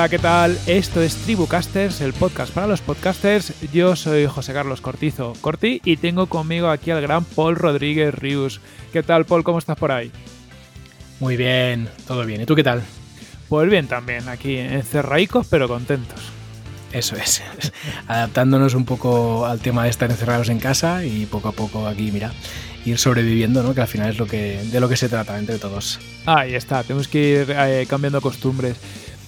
Hola, ¿qué tal? Esto es Tribucasters, el podcast para los podcasters. Yo soy José Carlos Cortizo Corti y tengo conmigo aquí al gran Paul Rodríguez Rius. ¿Qué tal, Paul? ¿Cómo estás por ahí? Muy bien, todo bien. ¿Y tú qué tal? Pues bien también, aquí encerraicos pero contentos. Eso es, adaptándonos un poco al tema de estar encerrados en casa y poco a poco aquí, mira, ir sobreviviendo, ¿no? Que al final es lo que, de lo que se trata entre todos. Ahí está, tenemos que ir eh, cambiando costumbres.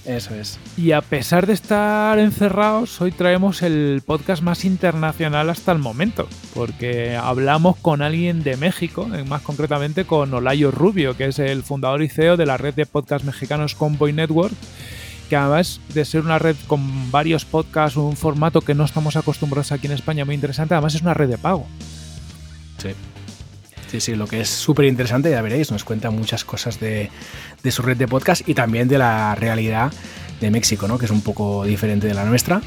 Eso es. Y a pesar de estar encerrados, hoy traemos el podcast más internacional hasta el momento, porque hablamos con alguien de México, más concretamente con Olayo Rubio, que es el fundador y CEO de la red de podcast mexicanos Convoy Network, que además de ser una red con varios podcasts, un formato que no estamos acostumbrados aquí en España muy interesante, además es una red de pago. Sí. Sí, sí, lo que es súper interesante, ya veréis, nos cuenta muchas cosas de, de, su red de podcast y también de la realidad de México, ¿no? Que es un poco diferente de la nuestra,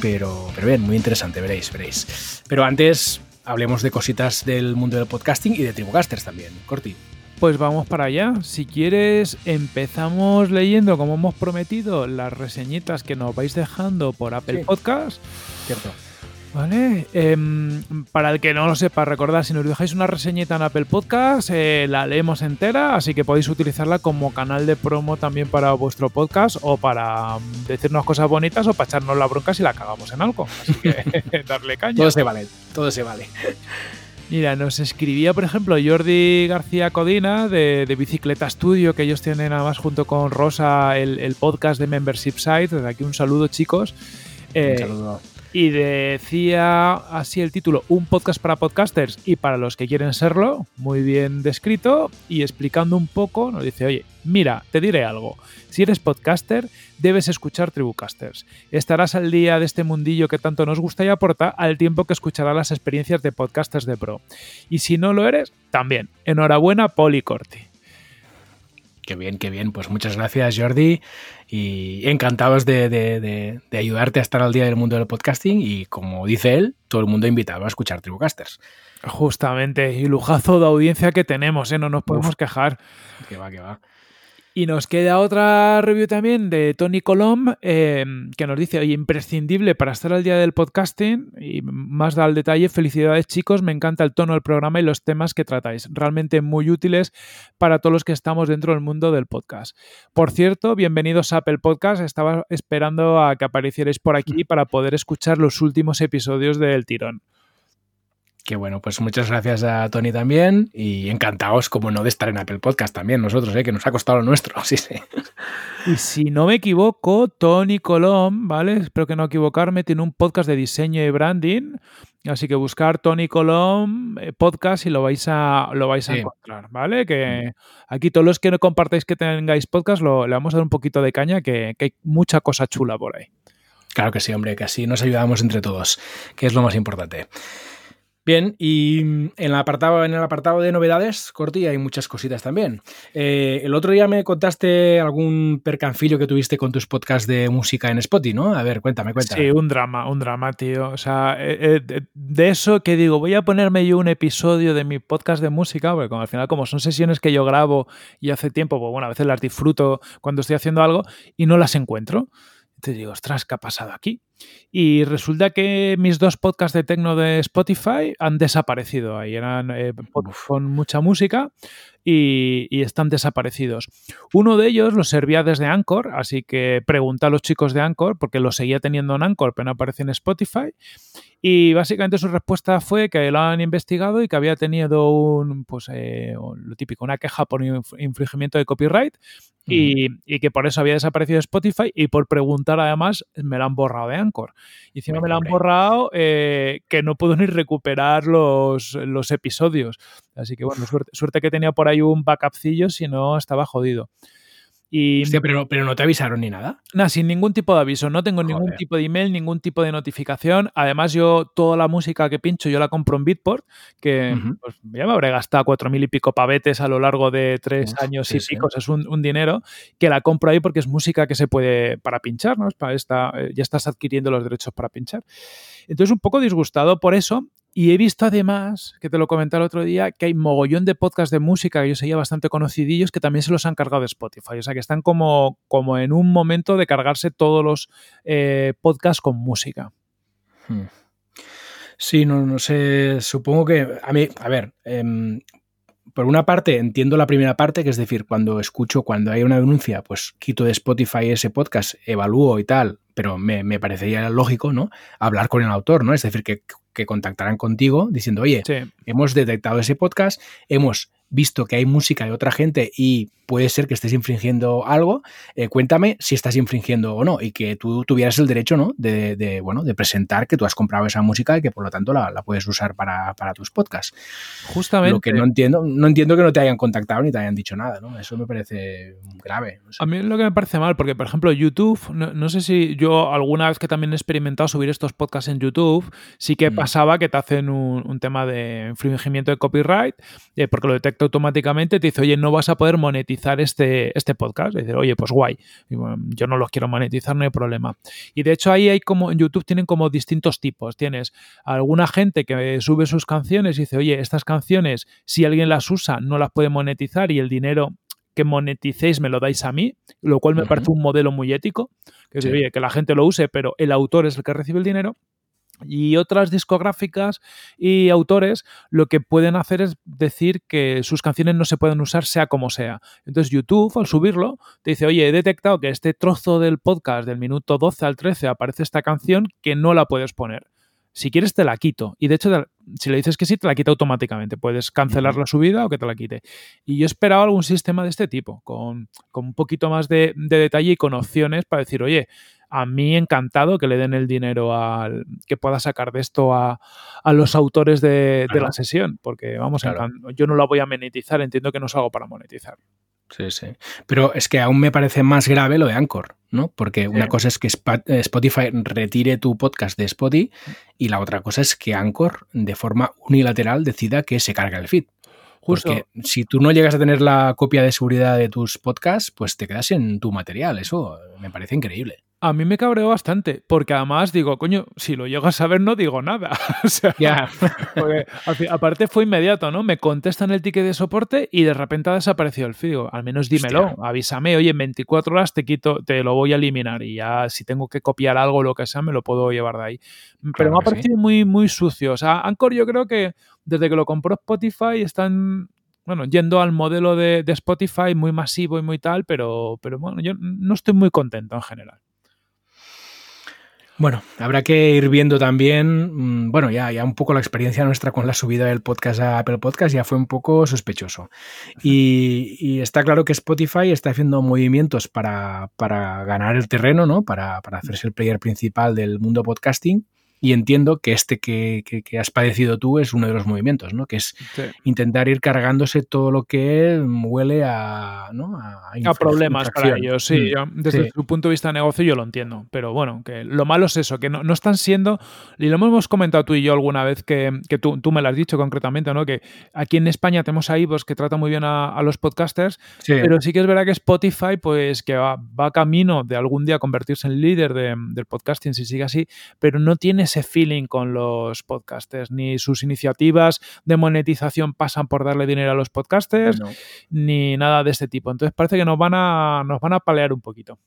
pero, pero bien, muy interesante, veréis, veréis. Pero antes hablemos de cositas del mundo del podcasting y de Tribucasters también, Corti. Pues vamos para allá. Si quieres, empezamos leyendo, como hemos prometido, las reseñitas que nos vais dejando por Apple sí. Podcast. Cierto. Vale, eh, para el que no lo sepa, recordad, si nos dejáis una reseñita en Apple Podcast, eh, la leemos entera, así que podéis utilizarla como canal de promo también para vuestro podcast o para decirnos cosas bonitas o para echarnos la bronca si la cagamos en algo. Así que darle caña. Todo se vale, todo se vale. Mira, nos escribía, por ejemplo, Jordi García Codina de, de Bicicleta Studio, que ellos tienen además junto con Rosa el, el podcast de Membership Site. Desde aquí un saludo, chicos. Eh, un saludo. Y decía así el título, un podcast para podcasters y para los que quieren serlo, muy bien descrito y explicando un poco, nos dice, oye, mira, te diré algo, si eres podcaster, debes escuchar Tribucasters. Estarás al día de este mundillo que tanto nos gusta y aporta al tiempo que escucharás las experiencias de podcasters de pro. Y si no lo eres, también. Enhorabuena, Poli Corti. Qué bien, qué bien. Pues muchas gracias, Jordi. Y encantados de, de, de, de, ayudarte a estar al día del mundo del podcasting. Y como dice él, todo el mundo invitado a escuchar Tribucasters. Justamente. Y lujazo de audiencia que tenemos, ¿eh? No nos podemos Uf, quejar. Que va, que va. Y nos queda otra review también de Tony Colom, eh, que nos dice, oye, imprescindible para estar al día del podcasting y más da al detalle, felicidades chicos, me encanta el tono del programa y los temas que tratáis, realmente muy útiles para todos los que estamos dentro del mundo del podcast. Por cierto, bienvenidos a Apple Podcast, estaba esperando a que aparecierais por aquí para poder escuchar los últimos episodios del tirón. Qué bueno, pues muchas gracias a Tony también y encantados, como no, de estar en Apple Podcast también nosotros, ¿eh? que nos ha costado lo nuestro, sí, sí. Y si no me equivoco, Tony Colom, ¿vale? Espero que no equivocarme, tiene un podcast de diseño y branding, así que buscar Tony Colom eh, podcast y lo vais a, lo vais a sí. encontrar, ¿vale? Que aquí todos los que no compartáis que tengáis podcast, lo, le vamos a dar un poquito de caña, que, que hay mucha cosa chula por ahí. Claro que sí, hombre, que así nos ayudamos entre todos, que es lo más importante. Bien, y en el apartado, en el apartado de novedades, Corti, hay muchas cositas también. Eh, el otro día me contaste algún percanfillo que tuviste con tus podcasts de música en Spotify, ¿no? A ver, cuéntame, cuéntame. Sí, un drama, un drama, tío. O sea, eh, eh, de eso que digo, voy a ponerme yo un episodio de mi podcast de música, porque al final, como son sesiones que yo grabo y hace tiempo, pues bueno, a veces las disfruto cuando estoy haciendo algo y no las encuentro. Te digo, ostras, ¿qué ha pasado aquí? Y resulta que mis dos podcasts de tecno de Spotify han desaparecido. Ahí eran eh, con mucha música y, y, están desaparecidos. Uno de ellos lo servía desde Anchor, así que pregunta a los chicos de Anchor, porque lo seguía teniendo en Anchor, pero no aparece en Spotify. Y básicamente su respuesta fue que lo han investigado y que había tenido un, pues, eh, lo típico, una queja por infringimiento de copyright y, y, que por eso había desaparecido Spotify y por preguntar además me lo han borrado de Anchor. Y encima me lo han borrado eh, que no puedo ni recuperar los, los episodios. Así que bueno, suerte, suerte, que tenía por ahí un backupcillo, si no estaba jodido. Y, Hostia, pero, pero no te avisaron ni nada. Nada, sin ningún tipo de aviso. No tengo Joder. ningún tipo de email, ningún tipo de notificación. Además, yo toda la música que pincho, yo la compro en Bitport, que uh -huh. pues, ya me habré gastado cuatro mil y pico pavetes a lo largo de tres años sí, y picos. Sí. Es un, un, dinero que la compro ahí porque es música que se puede para pinchar, ¿no? Es para esta, eh, ya estás adquiriendo los derechos para pinchar. Entonces, un poco disgustado por eso Y he visto además, que te lo comenté el otro día, que hay mogollón de podcasts de música que yo seguía bastante conocidillos que también se los han cargado de Spotify. O sea, que están como, como en un momento de cargarse todos los eh, podcasts con música. Hmm. Sí, no, no sé, supongo que a mí, a ver, em, por una parte entiendo la primera parte, que es decir, cuando escucho, cuando hay una denuncia, pues quito de Spotify ese podcast, evalúo y tal, pero me, me parecería lógico, ¿no? Hablar con el autor, ¿no? Es decir, que, que contactarán contigo diciendo, oye, hemos detectado ese podcast, hemos visto que hay música de otra gente y puede ser que estés infringiendo algo, eh, cuéntame si estás infringiendo o no y que tú tuvieras el derecho ¿no? de, bueno, de presentar que tú has comprado esa música y que por lo tanto la, puedes usar para, tus podcasts. Justamente. Lo que no entiendo, no entiendo que no te hayan contactado ni te hayan dicho nada, ¿no? Eso me parece grave. A mí es lo que me parece mal, porque por ejemplo YouTube, no, sé si yo alguna vez que también he experimentado subir estos podcasts en YouTube, sí que mm. pasaba que te hacen un, tema de infringimiento de copyright, eh, porque lo detecta automáticamente, te dice, oye, no vas a poder monetizar este, este podcast. decir, oye, pues guay, yo no los quiero monetizar, no hay problema. Y de hecho ahí hay como, en YouTube tienen como distintos tipos. Tienes alguna gente que sube sus canciones y dice, oye, estas canciones, si alguien las usa, no las puede monetizar y el dinero que moneticéis me lo dais a mí, lo cual me parece un modelo muy ético, que, oye, que la gente lo use, pero el autor es el que recibe el dinero. Y otras discográficas y autores lo que pueden hacer es decir que sus canciones no se pueden usar sea como sea. Entonces YouTube, al subirlo, te dice, oye, he detectado que este trozo del podcast del minuto 12 al 13 aparece esta canción que no la puedes poner. Si quieres te la quito. Y de hecho, si le dices que sí, te la quita automáticamente. Puedes cancelar la subida o que te la quite. Y yo esperaba algún sistema de este tipo, con, un poquito más de, de detalle y con opciones para decir, oye, a mí encantado que le den el dinero al que pueda sacar de esto a, los autores de, la sesión, porque vamos, yo no la voy a monetizar, entiendo que no es algo para monetizar. Sí, sí. Pero es que aún me parece más grave lo de Anchor, ¿no? Porque una cosa es que Spotify retire tu podcast de Spotify y la otra cosa es que Anchor de forma unilateral decida que se carga el feed. Porque si tú no llegas a tener la copia de seguridad de tus podcasts, pues te quedas en tu material. Eso me parece increíble. A mí me cabreó bastante, porque además digo, coño, si lo llego a saber no digo nada. o sea, aparte fue inmediato, ¿no? Me contestan el ticket de soporte y de repente ha desaparecido el feed. Al menos dímelo, avísame, oye, en 24 horas te quito, te lo voy a eliminar y ya si tengo que copiar algo o lo que sea, me lo puedo llevar de ahí. Pero me ha parecido muy, muy sucio. O sea, Anchor yo creo que desde que lo compró Spotify están bueno, yendo al modelo de, de, Spotify muy masivo y muy tal, pero, pero bueno, yo no estoy muy contento en general. Bueno, habrá que ir viendo también, mm, bueno, ya, ya un poco la experiencia nuestra con la subida del podcast a Apple Podcast ya fue un poco sospechoso. Y, está claro que Spotify está haciendo movimientos para, para ganar el terreno, ¿no? Para, para hacerse el player principal del mundo podcasting. Y entiendo que este que, has padecido tú es uno de los movimientos, ¿no? Que es intentar ir cargándose todo lo que huele a, ¿no? a, problemas para ellos. Sí, mm, desde su punto de vista de negocio yo lo entiendo. Pero bueno, que lo malo es eso, que no, no están siendo, y lo hemos comentado tú y yo alguna vez que, tú, tú, me lo has dicho concretamente, ¿no? Que aquí en España tenemos ahí pues, que trata muy bien a, los podcasters, pero sí que es verdad que Spotify, pues que va, va camino de algún día convertirse en líder del podcasting, si sigue así, pero no tiene ese feeling con los podcasters, ni sus iniciativas de monetización pasan por darle dinero a los podcasters, ni nada de este tipo. Entonces parece que nos van a, nos van a palear un poquito.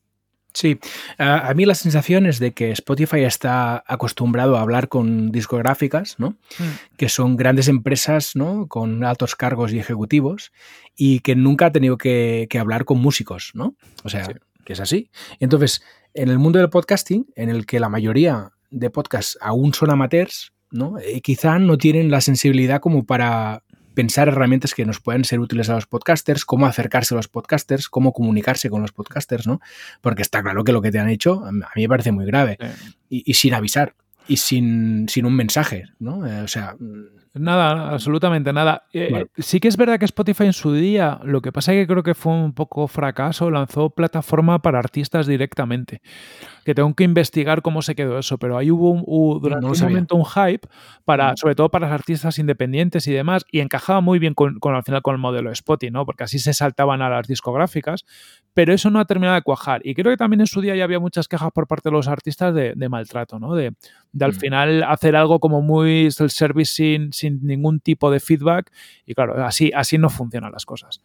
Sí, a, mí la sensación es de que Spotify está acostumbrado a hablar con discográficas, ¿no? Mm. Que son grandes empresas, ¿no? Con altos cargos y ejecutivos y que nunca ha tenido que, hablar con músicos, ¿no? O sea, que es así. Entonces, en el mundo del podcasting, en el que la mayoría de podcast aún son amateurs, ¿no? Y quizá no tienen la sensibilidad como para pensar herramientas que nos puedan ser útiles a los podcasters, cómo acercarse a los podcasters, cómo comunicarse con los podcasters, ¿no? Porque está claro que lo que te han hecho a mí me parece muy grave y, sin avisar y sin, sin, un mensaje, ¿no? Eh, o sea, Nada, absolutamente nada. Eh, sí que es verdad que Spotify en su día, lo que pasa es que creo que fue un poco fracaso, lanzó plataforma para artistas directamente. Que tengo que investigar cómo se quedó eso, pero ahí hubo, durante un momento un hype, para, sobre todo para los artistas independientes y demás, y encajaba muy bien con, al final con el modelo de Spotify, ¿no? Porque así se saltaban a las discográficas, pero eso no ha terminado de cuajar. Y creo que también en su día ya había muchas quejas por parte de los artistas de, maltrato, ¿no? De, al mm. final hacer algo como muy self-service sin, sin ningún tipo de feedback. Y claro, así, así no funcionan las cosas.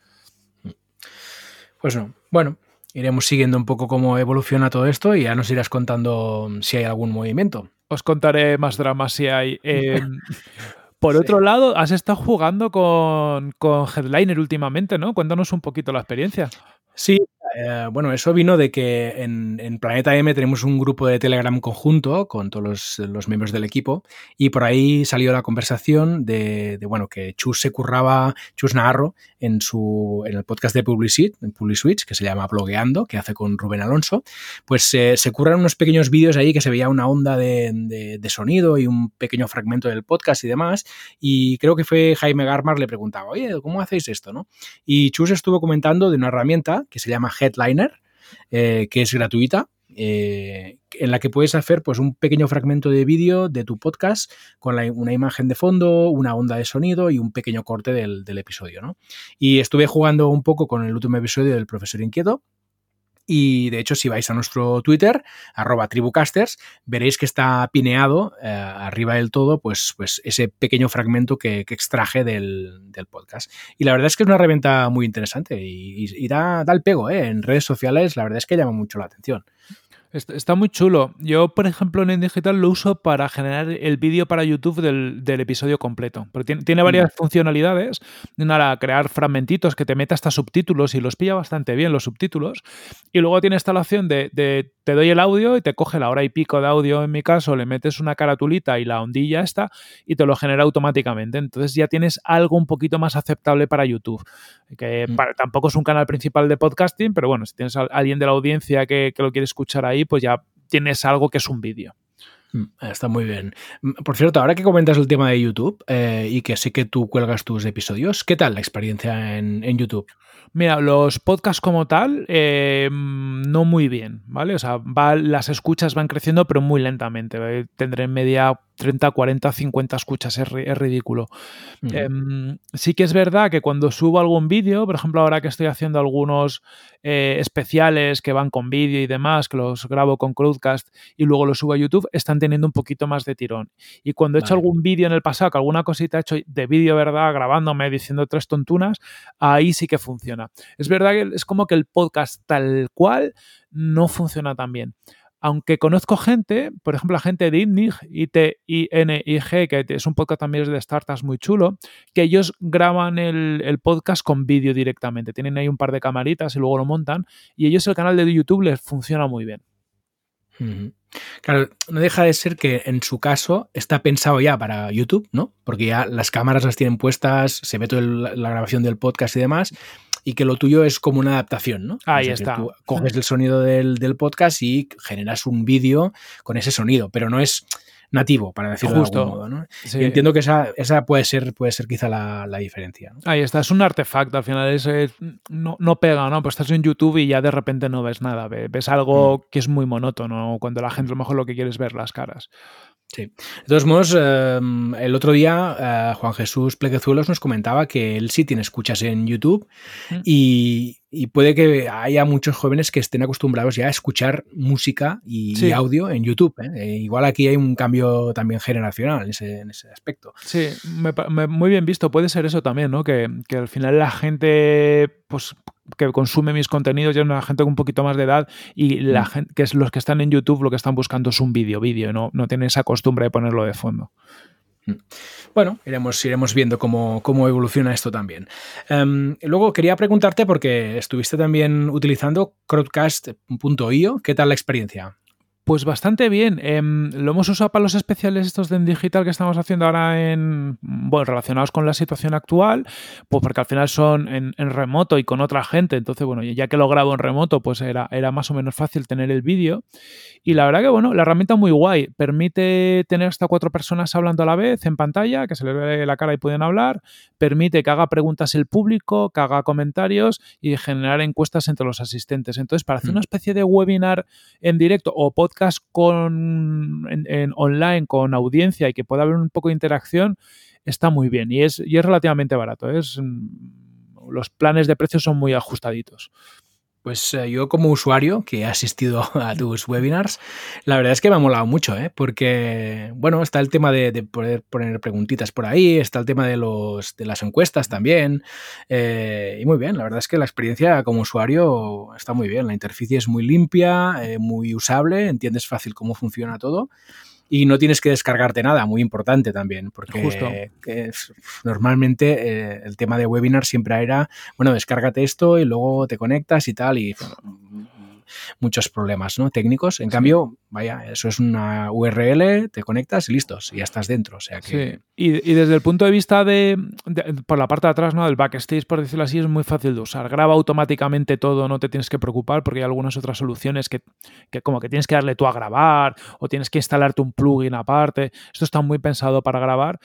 Pues no. Bueno, iremos siguiendo un poco cómo evoluciona todo esto y ya nos irás contando si hay algún movimiento. Os contaré más dramas si hay. Em, por otro lado, has estado jugando con, con Headliner últimamente, ¿no? Cuéntanos un poquito la experiencia. Sí, eh, bueno, eso vino de que en, Planeta M tenemos un grupo de Telegram conjunto con todos los, miembros del equipo y por ahí salió la conversación de, bueno, que Chus se curraba, Chus Navarro, en, su, en el podcast de Publicit, en Publiswitch, que se llama Blogueando, que hace con Rubén Alonso, pues se curran unos pequeños vídeos ahí que se veía una onda de, sonido y un pequeño fragmento del podcast y demás y creo que fue Jaime Garmar le preguntaba, oye, ¿cómo hacéis esto? ¿no? Y Chus estuvo comentando de una herramienta que se llama Headliner, eh, que es gratuita, eh, en la que puedes hacer pues, un pequeño fragmento de vídeo de tu podcast con una imagen de fondo, una onda de sonido y un pequeño corte del, episodio. ¿no? Y estuve jugando un poco con el último episodio del Profesor Inquieto y de hecho, si vais a nuestro Twitter, arroba tribucasters, veréis que está pineado eh, arriba del todo, pues, pues ese pequeño fragmento que, extraje del, podcast. Y la verdad es que es una reventa muy interesante y, da, da, el pego ¿eh? en redes sociales, la verdad es que llama mucho la atención. Está muy chulo. Yo, por ejemplo, en Digital lo uso para generar el vídeo para YouTube del, episodio completo. Porque tiene, varias funcionalidades. Una, crear fragmentitos que te meta hasta subtítulos y los pilla bastante bien los subtítulos. Y luego tiene esta opción de, de, te doy el audio y te coge la hora y pico de audio en mi caso, le metes una caratulita y la ondilla está y te lo genera automáticamente. Entonces ya tienes algo un poquito más aceptable para YouTube. Que mm. tampoco es un canal principal de podcasting, pero bueno, si tienes a alguien de la audiencia que, que lo quiere escuchar ahí, pues ya tienes algo que es un vídeo. Mm, está muy bien. Mm, por cierto, ahora que comentas el tema de YouTube eh, y que sé que tú cuelgas tus episodios, ¿qué tal la experiencia en, YouTube? Mira, los podcasts como tal, eh, no muy bien, ¿vale? O sea, las escuchas van creciendo, pero muy lentamente. Eh, tendré en media 30, 40, 50 escuchas, es, ridículo. Em, sí que es verdad que cuando subo algún vídeo, por ejemplo, ahora que estoy haciendo algunos eh, especiales que van con vídeo y demás, que los grabo con Crowdcast y luego los subo a YouTube, están teniendo un poquito más de tirón. Y cuando he hecho algún vídeo en el pasado, que alguna cosita he hecho de vídeo, ¿verdad? Grabándome, diciendo tres tontunas, ahí sí que funciona. Es verdad que es como que el podcast tal cual no funciona tan bien aunque conozco gente, por ejemplo, la gente de INNIG, I-T-I-N-I-G, que es un podcast también de startups muy chulo, que ellos graban el, podcast con vídeo directamente. Tienen ahí un par de camaritas y luego lo montan. Y ellos el canal de YouTube les funciona muy bien. Claro, no deja de ser que en su caso está pensado ya para YouTube, ¿no? Porque ya las cámaras las tienen puestas, se ve toda la grabación del podcast y demás y que lo tuyo es como una adaptación, ¿no? Ahí está. Tú coges el sonido del, podcast y generas un vídeo con ese sonido, pero no es nativo, para decirlo Justo. de algún modo. ¿no? Y entiendo que esa, esa, puede, ser, puede ser quizá la, diferencia. Ahí está, es un artefacto, al final es, no, no, pega, ¿no? Pues estás en YouTube y ya de repente no ves nada, ves algo mm. que es muy monótono, cuando la gente a lo mejor lo que quiere es ver las caras. Sí. De todos modos, em, el otro día eh, Juan Jesús Plequezuelos nos comentaba que él sí tiene escuchas en YouTube mm. y, puede que haya muchos jóvenes que estén acostumbrados ya a escuchar música y, audio en YouTube. ¿eh? E igual aquí hay un cambio también generacional en ese, aspecto. Sí, muy bien visto. Puede ser eso también, ¿no? Que, que al final la gente, pues que consume mis contenidos ya es una gente con un poquito más de edad y la mm. gente, que es los que están en YouTube lo que están buscando es un vídeo, vídeo, no, no tienen esa costumbre de ponerlo de fondo. Mm. Bueno, iremos, iremos viendo cómo, evoluciona esto también. Em, luego quería preguntarte, porque estuviste también utilizando crowdcast.io, ¿qué tal la experiencia? Pues bastante bien. Em, lo hemos usado para los especiales estos de digital que estamos haciendo ahora en, bueno, relacionados con la situación actual, pues porque al final son en, remoto y con otra gente. Entonces, bueno, ya que lo grabo en remoto, pues era, era más o menos fácil tener el vídeo. Y la verdad que, bueno, la herramienta muy guay. Permite tener hasta cuatro personas hablando a la vez en pantalla, que se les ve la cara y pueden hablar. Permite que haga preguntas el público, que haga comentarios y generar encuestas entre los asistentes. Entonces, para hacer mm. una especie de webinar en directo o podcast con, online con audiencia y que pueda haber un poco de interacción, está muy bien y es, y es relativamente barato. Es, mm, los planes de precios son muy ajustaditos. Pues eh, yo como usuario que he asistido a tus webinars, la verdad es que me ha molado mucho, ¿eh? porque, bueno, está el tema de, poder poner preguntitas por ahí, está el tema de, los, de las encuestas también, eh, y muy bien, la verdad es que la experiencia como usuario está muy bien, la interfaz es muy limpia, muy usable, entiendes fácil cómo funciona todo y no tienes que descargarte nada, muy importante también, porque Justo. normalmente eh, el tema de webinar siempre era, bueno, descárgate esto y luego te conectas y tal, y muchos problemas ¿no? técnicos. En cambio, vaya, eso es una URL, te conectas y listos, y ya estás dentro. O sea que... Sí. Y, desde el punto de vista de, por la parte de atrás, ¿no? Del backstage, por decirlo así, es muy fácil de usar. Graba automáticamente todo, no te tienes que preocupar porque hay algunas otras soluciones que, que como que tienes que darle tú a grabar o tienes que instalarte un plugin aparte. Esto está muy pensado para grabar.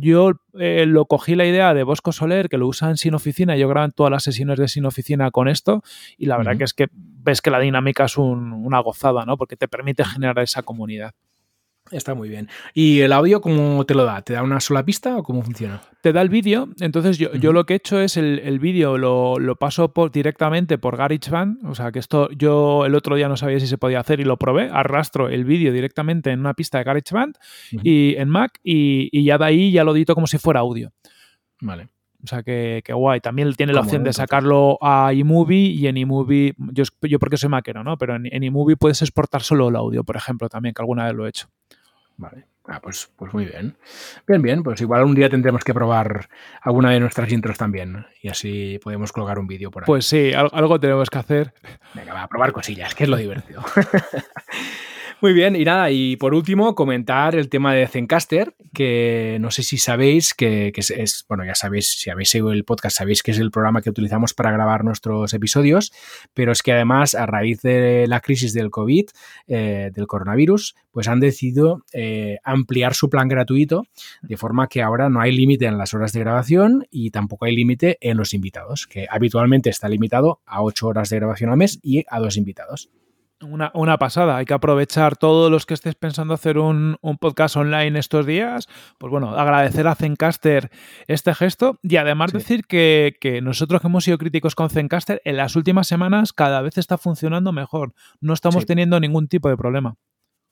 Yo eh, lo cogí la idea de Bosco Soler, que lo usa en Sin Oficina, yo grabo en todas las sesiones de Sin Oficina con esto, y la verdad que es que ves que la dinámica es una gozada, ¿no? Porque te permite generar esa comunidad. Está muy bien. ¿Y el audio cómo te lo da? ¿Te da una sola pista o cómo funciona? Te da el vídeo. Entonces yo, yo, lo que he hecho es el, vídeo lo, lo, paso por, directamente por GarageBand. O sea que esto yo el otro día no sabía si se podía hacer y lo probé. Arrastro el vídeo directamente en una pista de GarageBand y en Mac y, y, ya de ahí ya lo edito como si fuera audio. Vale. O sea que, guay. También tiene la opción de sacarlo a eMovie y en eMovie, yo, yo porque soy maquero, ¿no? Pero en, en eMovie puedes exportar solo el audio, por ejemplo, también, que alguna vez lo he hecho. Vale. Ah, pues, pues muy bien. Bien, bien, pues igual un día tendremos que probar alguna de nuestras intros también y así podemos colgar un vídeo por ahí. Pues sí, algo tenemos que hacer. Venga, va a probar cosillas, que es lo divertido. Muy bien, y nada, y por último, comentar el tema de Zencaster, que no sé si sabéis que, es, bueno, ya sabéis, si habéis seguido el podcast, sabéis que es el programa que utilizamos para grabar nuestros episodios, pero es que además, a raíz de la crisis del COVID, eh, del coronavirus, pues han decidido eh, ampliar su plan gratuito, de forma que ahora no hay límite en las horas de grabación y tampoco hay límite en los invitados, que habitualmente está limitado a 8 horas de grabación al mes y a dos invitados. Una, pasada. Hay que aprovechar todos los que estés pensando hacer un, podcast online estos días. Pues bueno, agradecer a Zencaster este gesto y además decir que, nosotros que hemos sido críticos con Zencaster, en las últimas semanas cada vez está funcionando mejor. No estamos teniendo ningún tipo de problema.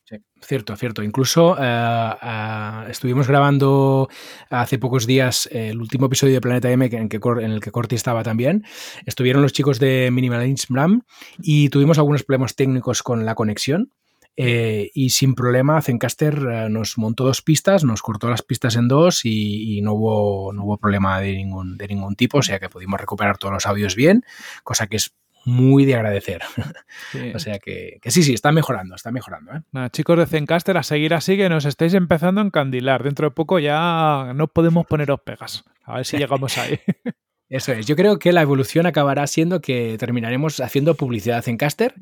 Sí, cierto, cierto. Incluso eh, eh, estuvimos grabando hace pocos días el último episodio de Planeta M en, en el que Corti estaba también. Estuvieron los chicos de Minimalism y tuvimos algunos problemas técnicos con la conexión. Eh, y sin problema, Zencaster nos montó dos pistas, nos cortó las pistas en dos y, no, hubo, no hubo problema de ningún, de ningún tipo, o sea que pudimos recuperar todos los audios bien, cosa que es muy de agradecer. o sea que, sí, sí, está mejorando, está mejorando. ¿eh? chicos de Zencaster, a seguir así que nos estáis empezando a encandilar. Dentro de poco ya no podemos poneros pegas. A ver si llegamos ahí. Eso es. Yo creo que la evolución acabará siendo que terminaremos haciendo publicidad en Caster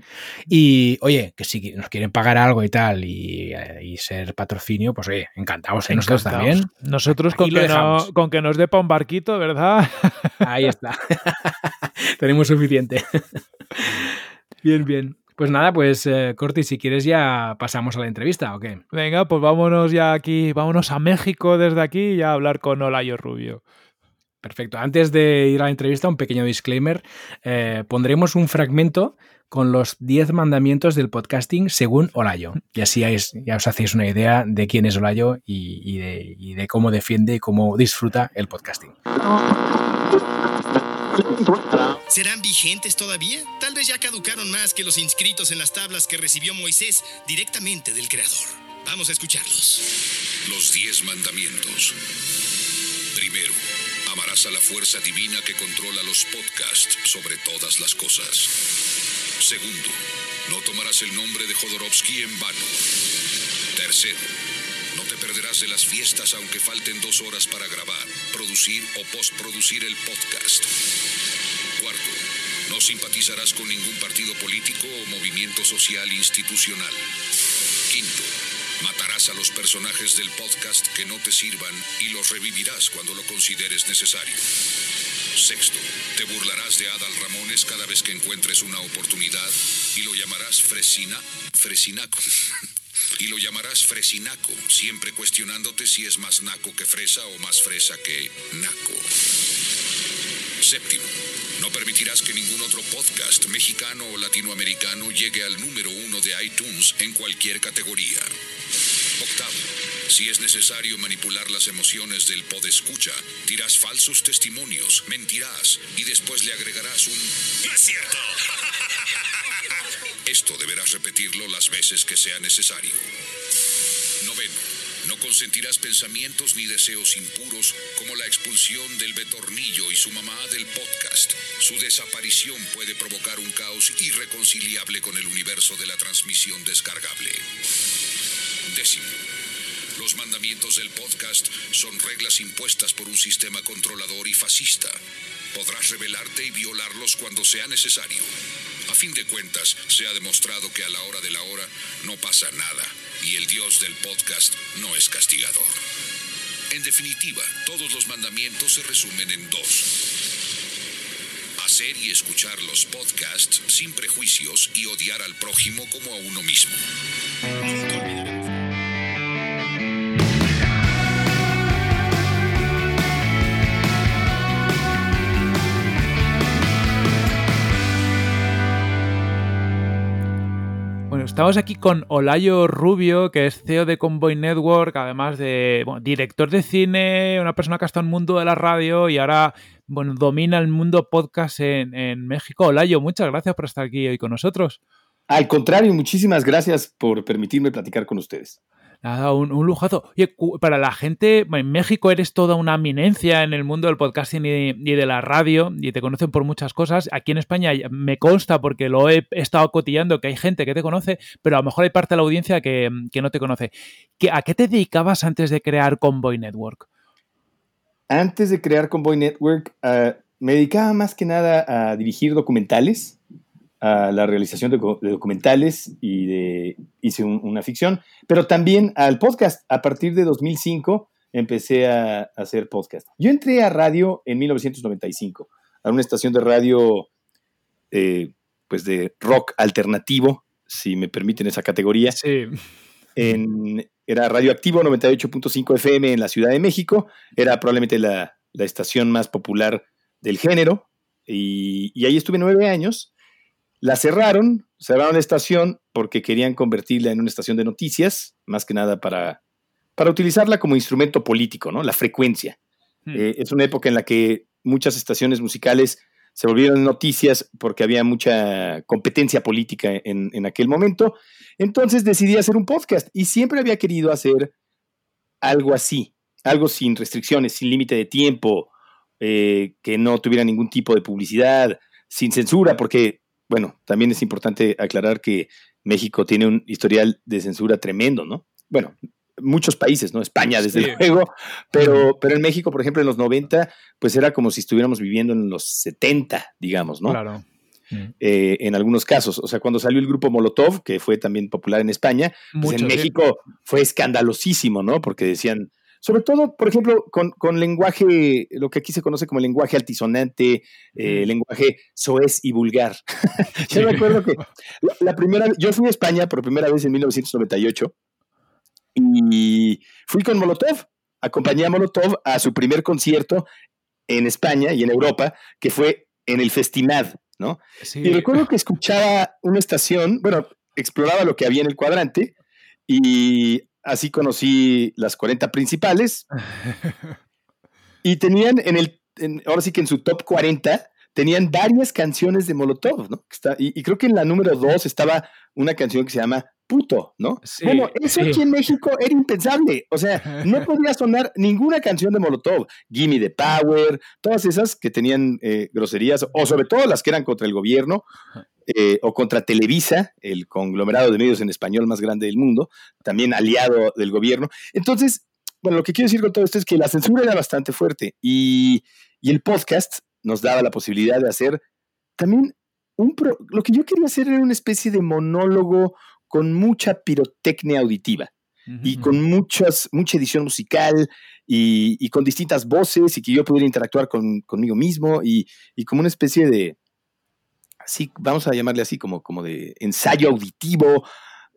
y, oye, que si nos quieren pagar algo y tal y, ser patrocinio, pues oye, encantados. ¿eh? Nosotros también. Nosotros con que, con que, nos depa un barquito, ¿verdad? Ahí está. Tenemos suficiente. bien, bien. Pues nada, pues eh, Corti, si quieres ya pasamos a la entrevista, ¿o qué? Venga, pues vámonos ya aquí, vámonos a México desde aquí y a hablar con Olayo Rubio. Perfecto. Antes de ir a la entrevista, un pequeño disclaimer. Eh, pondremos un fragmento con los 10 mandamientos del podcasting según Olayo. Y así ya os hacéis una idea de quién es Olayo y, de, y de cómo defiende y cómo disfruta el podcasting. ¿Serán vigentes todavía? Tal vez ya caducaron más que los inscritos en las tablas que recibió Moisés directamente del Creador. Vamos a escucharlos. Los diez mandamientos. Primero, amarás a la fuerza divina que controla los podcasts sobre todas las cosas. Segundo, no tomarás el nombre de Jodorowsky en vano. Tercero, perderás de las fiestas aunque falten dos horas para grabar, producir o postproducir el podcast. Cuarto, no simpatizarás con ningún partido político o movimiento social institucional. Quinto, matarás a los personajes del podcast que no te sirvan y los revivirás cuando lo consideres necesario. Sexto, te burlarás de Adal Ramones cada vez que encuentres una oportunidad y lo llamarás Fresina, Fresinaco. y lo llamarás Fresinaco, siempre cuestionándote si es más naco que fresa o más fresa que naco. Séptimo, no permitirás que ningún otro podcast mexicano o latinoamericano llegue al número uno de iTunes en cualquier categoría. Octavo, si es necesario manipular las emociones del podescucha, dirás falsos testimonios, mentirás y después le agregarás un ¡No es cierto! Esto deberás repetirlo las veces que sea necesario. Noveno. No consentirás pensamientos ni deseos impuros como la expulsión del betornillo y su mamá del podcast. Su desaparición puede provocar un caos irreconciliable con el universo de la transmisión descargable. Décimo. Los mandamientos del podcast son reglas impuestas por un sistema controlador y fascista. Podrás rebelarte y violarlos cuando sea necesario. A fin de cuentas, se ha demostrado que a la hora de la hora no pasa nada y el dios del podcast no es castigador. En definitiva, todos los mandamientos se resumen en dos. Hacer y escuchar los podcasts sin prejuicios y odiar al prójimo como a uno mismo. Estamos aquí con Olayo Rubio, que es CEO de Convoy Network, además de director de cine, una persona que ha estado en el mundo de la radio y ahora domina el mundo podcast en, en México. Olayo, muchas gracias por estar aquí hoy con nosotros. Al contrario, muchísimas gracias por permitirme platicar con ustedes. Nada, un, lujazo. Oye, para la gente, en México eres toda una eminencia en el mundo del podcasting y, de la radio y te conocen por muchas cosas. Aquí en España me consta porque lo he estado cotillando que hay gente que te conoce, pero a lo mejor hay parte de la audiencia que, que no te conoce. ¿Qué, ¿A qué te dedicabas antes de crear Convoy Network? Antes de crear Convoy Network, uh, me dedicaba más que nada a dirigir documentales a la realización de, de documentales y de, hice un, una ficción, pero también al podcast. A partir de 2005 empecé a, a, hacer podcast. Yo entré a radio en 1995, a una estación de radio eh, pues de rock alternativo, si me permiten esa categoría. Sí. En, era Radioactivo 98.5 FM en la Ciudad de México, era probablemente la, la estación más popular del género, y, y ahí estuve nueve años. La cerraron, cerraron la estación porque querían convertirla en una estación de noticias, más que nada para, para utilizarla como instrumento político, ¿no? La frecuencia. Hmm. Eh, es una época en la que muchas estaciones musicales se volvieron noticias porque había mucha competencia política en, en, aquel momento. Entonces decidí hacer un podcast y siempre había querido hacer algo así, algo sin restricciones, sin límite de tiempo, eh, que no tuviera ningún tipo de publicidad, sin censura, porque bueno, también es importante aclarar que México tiene un historial de censura tremendo, ¿no? Bueno, muchos países, ¿no? España, desde sí. luego, pero, pero en México, por ejemplo, en los 90, pues era como si estuviéramos viviendo en los 70, digamos, ¿no? Claro. Eh, en algunos casos. O sea, cuando salió el grupo Molotov, que fue también popular en España, pues Mucho, en México sí. fue escandalosísimo, ¿no? Porque decían, sobre todo, por ejemplo, con, con, lenguaje, lo que aquí se conoce como lenguaje altisonante, eh, lenguaje soez y vulgar. yo me acuerdo que la, la, primera, yo fui a España por primera vez en 1998 y fui con Molotov, acompañé a Molotov a su primer concierto en España y en Europa, que fue en el Festimad, ¿no? Sí. Y recuerdo que escuchaba una estación, bueno, exploraba lo que había en el cuadrante y así conocí las 40 principales. y tenían en el, en, ahora sí que en su top 40, tenían varias canciones de Molotov, ¿no? y, creo que en la número dos estaba una canción que se llama Puto, ¿no? bueno, eso aquí en México era impensable. O sea, no podía sonar ninguna canción de Molotov. Gimme the Power, todas esas que tenían eh, groserías, o sobre todo las que eran contra el gobierno, eh, o contra Televisa, el conglomerado de medios en español más grande del mundo, también aliado del gobierno. Entonces, bueno, lo que quiero decir con todo esto es que la censura era bastante fuerte y, el podcast nos daba la posibilidad de hacer también un... lo que yo quería hacer era una especie de monólogo con mucha pirotecnia auditiva. y con muchas, mucha edición musical y, con distintas voces y que yo pudiera interactuar con, conmigo mismo y, y, como una especie de, así, vamos a llamarle así, como, como de ensayo auditivo,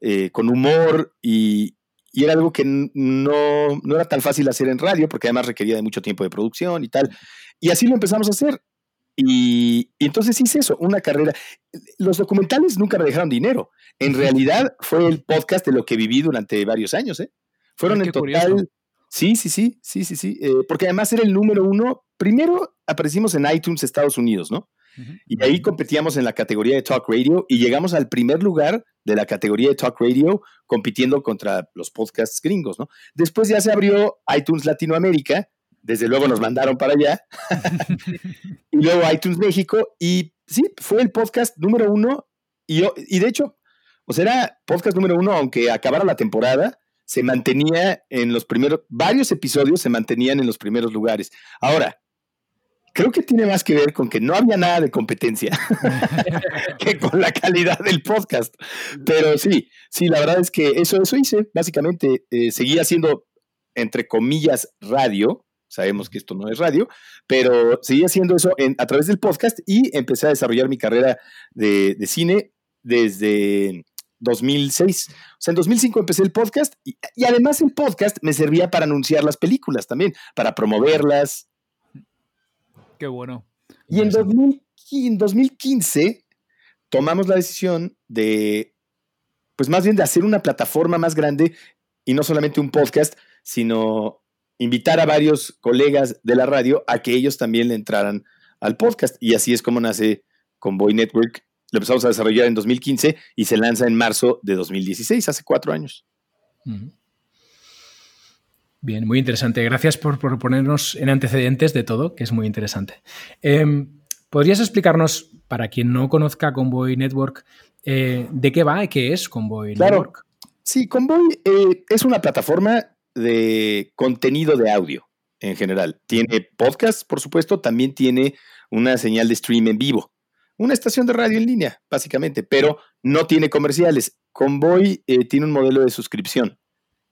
eh, con humor y, y era algo que no, no, era tan fácil hacer en radio porque además requería de mucho tiempo de producción y tal. Y así lo empezamos a hacer. Y, entonces hice eso, una carrera. Los documentales nunca me dejaron dinero. En realidad fue el podcast de lo que viví durante varios años. ¿eh? Fueron en total... Sí, sí, sí, sí, sí, sí. Eh, porque además era el número uno. Primero aparecimos en iTunes Estados Unidos, ¿no? Y ahí competíamos en la categoría de Talk Radio y llegamos al primer lugar de la categoría de Talk Radio compitiendo contra los podcasts gringos, ¿no? Después ya se abrió iTunes Latinoamérica, desde luego nos mandaron para allá, y luego iTunes México, y sí, fue el podcast número uno, y, y de hecho, o sea, era podcast número uno, aunque acabara la temporada, se mantenía en los primeros, varios episodios se mantenían en los primeros lugares. Ahora, creo que tiene más que ver con que no había nada de competencia que con la calidad del podcast. Pero sí, sí, la verdad es que eso, eso hice. Básicamente, eh, seguía haciendo, entre comillas, radio. Sabemos que esto no es radio, pero seguía haciendo eso a través del podcast y empecé a desarrollar mi carrera de, cine desde 2006. O sea, en 2005 empecé el podcast y, y, además el podcast me servía para anunciar las películas también, para promoverlas, Qué bueno. Y en, 2015 tomamos la decisión de, pues más bien de hacer una plataforma más grande y no solamente un podcast, sino invitar a varios colegas de la radio a que ellos también le entraran al podcast. Y así es como nace Convoy Network. Lo empezamos a desarrollar en 2015 y se lanza en marzo de 2016, hace cuatro años. Bien, muy interesante. Gracias por, ponernos en antecedentes de todo, que es muy interesante. Em, ¿Podrías explicarnos, para quien no conozca Convoy Network, eh, de qué va y qué es Convoy Network? Sí, Convoy eh, es una plataforma de contenido de audio en general. Tiene podcast, por supuesto, también tiene una señal de stream en vivo. Una estación de radio en línea, básicamente, pero no tiene comerciales. Convoy eh, tiene un modelo de suscripción.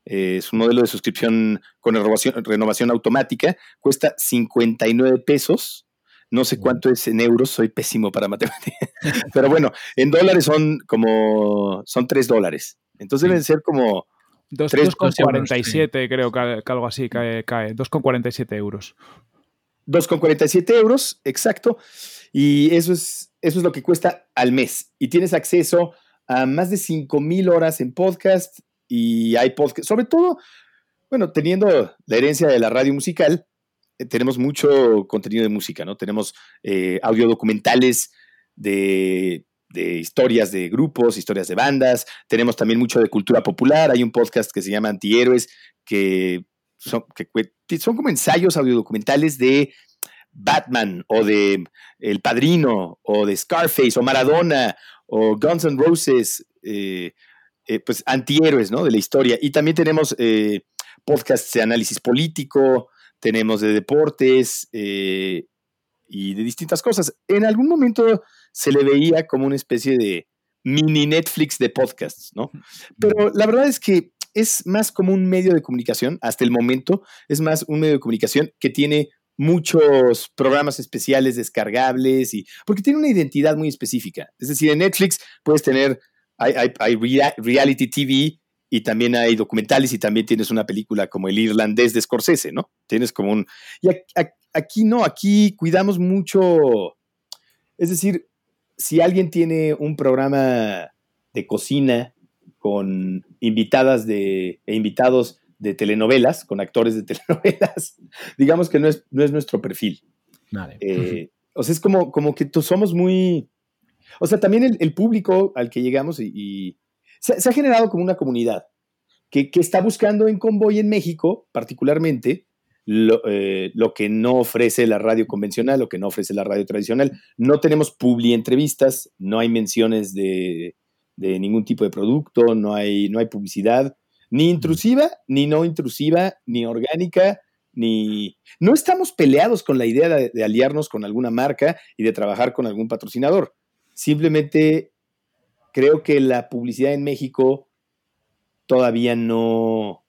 Eh, es un modelo de suscripción con renovación, automática, cuesta 59 pesos. No sé cuánto es en euros, soy pésimo para matemáticas. Pero bueno, en dólares son como, son 3 dólares. Entonces deben ser como... 2,47 creo que, algo así cae, cae 2,47 euros. 2,47 euros, exacto. Y eso es, eso es lo que cuesta al mes. Y tienes acceso a más de 5.000 horas en podcast, y hay podcast, sobre todo, bueno, teniendo la herencia de la radio musical, eh, tenemos mucho contenido de música, ¿no? Tenemos eh, audio documentales de, historias de grupos, historias de bandas, tenemos también mucho de cultura popular, hay un podcast que se llama Antihéroes, que son, que son como ensayos audiodocumentales de Batman o de El Padrino o de Scarface o Maradona o Guns N' Roses. Eh, eh, pues, antihéroes, ¿no? De la historia. Y también tenemos eh, podcasts de análisis político, tenemos de deportes eh, y de distintas cosas. En algún momento se le veía como una especie de mini Netflix de podcasts, ¿no? Pero la verdad es que es más como un medio de comunicación, hasta el momento, es más un medio de comunicación que tiene muchos programas especiales descargables y porque tiene una identidad muy específica. Es decir, en Netflix puedes tener hay, reality TV y también hay documentales y también tienes una película como El Irlandés de Scorsese, ¿no? Tienes como un... Y aquí no, aquí cuidamos mucho, es decir, si alguien tiene un programa de cocina con invitadas de, e invitados de telenovelas, con actores de telenovelas, digamos que no es, no es nuestro perfil. Eh, o sea, es como, como que somos muy, o sea, también el, público al que llegamos y, se, ha generado como una comunidad que, que, está buscando en Convoy en México, particularmente, lo, eh, lo, que no ofrece la radio convencional, lo que no ofrece la radio tradicional. No tenemos publi entrevistas, no hay menciones de, de ningún tipo de producto, no hay, no hay publicidad, ni intrusiva, ni no intrusiva, ni orgánica, ni... No estamos peleados con la idea de, aliarnos con alguna marca y de trabajar con algún patrocinador. Simplemente creo que la publicidad en México todavía no,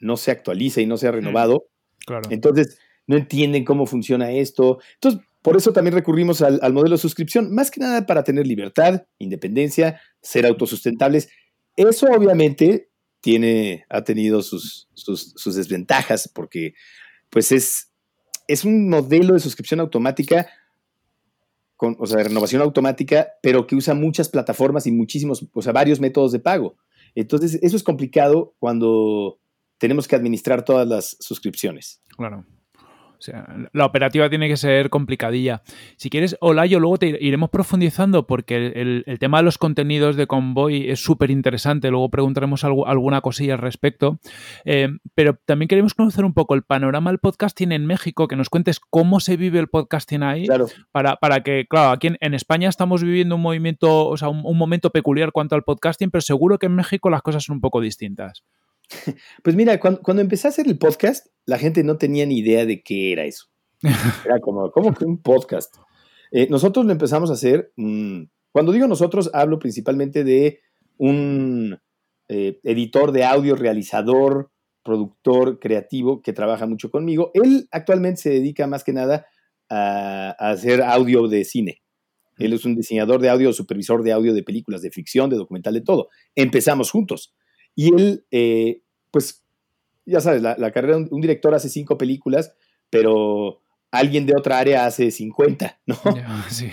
no se actualiza y no se ha renovado. Claro. Entonces, no entienden cómo funciona esto. Entonces, por eso también recurrimos al, al, modelo de suscripción, más que nada para tener libertad, independencia, ser autosustentables. Eso obviamente tiene, ha tenido sus, sus, desventajas porque pues es, es un modelo de suscripción automática, con, o sea, de renovación automática, pero que usa muchas plataformas y muchísimos, o sea, varios métodos de pago. Entonces, eso es complicado cuando tenemos que administrar todas las suscripciones. Claro sea, la operativa tiene que ser complicadilla. Si quieres, Olayo, luego te iremos profundizando porque el, tema de los contenidos de Convoy es súper interesante. Luego preguntaremos alguna cosilla al respecto. Eh, pero también queremos conocer un poco el panorama del podcasting en México, que nos cuentes cómo se vive el podcasting ahí. Claro. Para, para que, claro, aquí en, España estamos viviendo un movimiento, o sea, un momento peculiar cuanto al podcasting, pero seguro que en México las cosas son un poco distintas. Pues mira, cuando, empecé a hacer el podcast, la gente no tenía ni idea de qué era eso. Era como, ¿cómo que un podcast? Eh, nosotros lo empezamos a hacer, cuando digo nosotros, hablo principalmente de un eh, editor de audio, realizador, productor creativo que trabaja mucho conmigo. Él actualmente se dedica más que nada a, hacer audio de cine. Él es un diseñador de audio, supervisor de audio de películas, de ficción, de documental, de todo. Empezamos juntos. Y él, eh, pues, ya sabes, la, carrera de un, director hace cinco películas, pero alguien de otra área hace 50, ¿no? sí.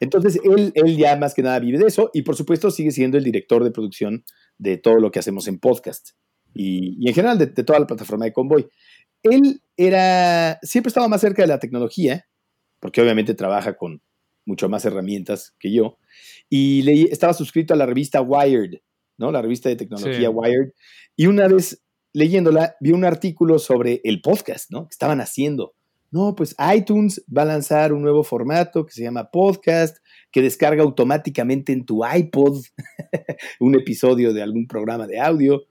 Entonces, él, él ya más que nada vive de eso y por supuesto sigue siendo el director de producción de todo lo que hacemos en podcast y, en general de, toda la plataforma de Convoy. Él era, siempre estaba más cerca de la tecnología, porque obviamente trabaja con mucho más herramientas que yo, y leí, estaba suscrito a la revista Wired, ¿no? La revista de tecnología Wired. Y una vez leyéndola, vi un artículo sobre el podcast, ¿no? Que estaban haciendo. No, pues iTunes va a lanzar un nuevo formato que se llama podcast, que descarga automáticamente en tu iPod un episodio de algún programa de audio.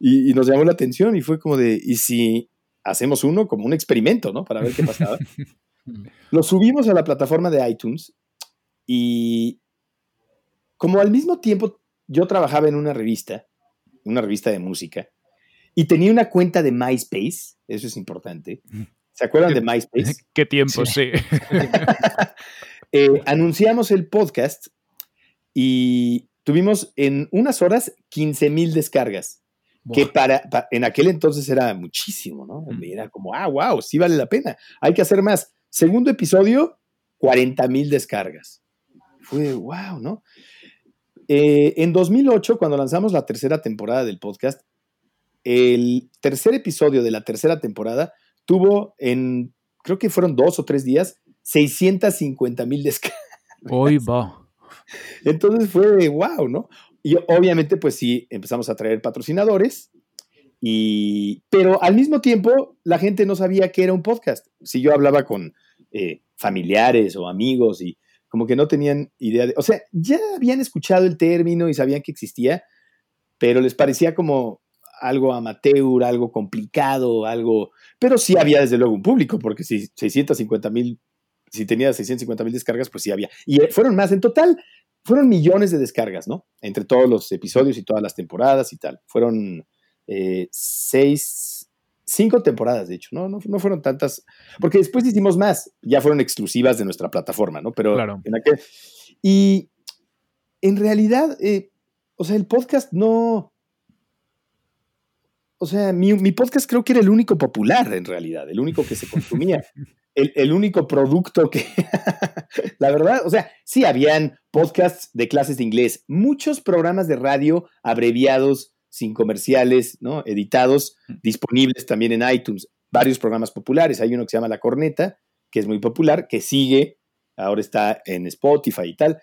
Y, nos llamó la atención y fue como de, ¿y si hacemos uno como un experimento, ¿no? Para ver qué pasaba. Lo subimos a la plataforma de iTunes y como al mismo tiempo yo trabajaba en una revista, una revista de música, y tenía una cuenta de MySpace, eso es importante. ¿Se acuerdan de MySpace? Qué tiempo, sí. Eh, anunciamos el podcast y tuvimos en unas horas 15 mil descargas, que para, en aquel entonces era muchísimo, ¿no? Mm. Era como, ah, wow, sí vale la pena, hay que hacer más. Segundo episodio, 40 mil descargas. Fue, wow, ¿no? Eh, en 2008, cuando lanzamos la tercera temporada del podcast, el tercer episodio de la tercera temporada tuvo en, creo que fueron dos o tres días, 650 mil descargas. Hoy va. Entonces fue wow, ¿no? Y obviamente, pues sí, empezamos a traer patrocinadores, y, pero al mismo tiempo la gente no sabía que era un podcast. Si yo hablaba con eh, familiares o amigos y como que no tenían idea de, o sea, ya habían escuchado el término y sabían que existía, pero les parecía como algo amateur, algo complicado, algo, pero sí había desde luego un público, porque si 650 mil, si tenía 650 mil descargas, pues sí había. Y eh, fueron más, en total, fueron millones de descargas, ¿no? Entre todos los episodios y todas las temporadas y tal. Fueron eh, seis, cinco temporadas, de hecho, ¿no? ¿no? fueron tantas, porque después hicimos más, ya fueron exclusivas de nuestra plataforma, ¿no? Pero claro. en aquel... Y en realidad, eh, o sea, el podcast no... O sea, mi, podcast creo que era el único popular en realidad, el único que se consumía, el, el único producto que... la verdad, o sea, sí, habían podcasts de clases de inglés, muchos programas de radio abreviados sin comerciales, ¿no? Editados, disponibles también en iTunes, varios programas populares. Hay uno que se llama La Corneta, que es muy popular, que sigue, ahora está en Spotify y tal.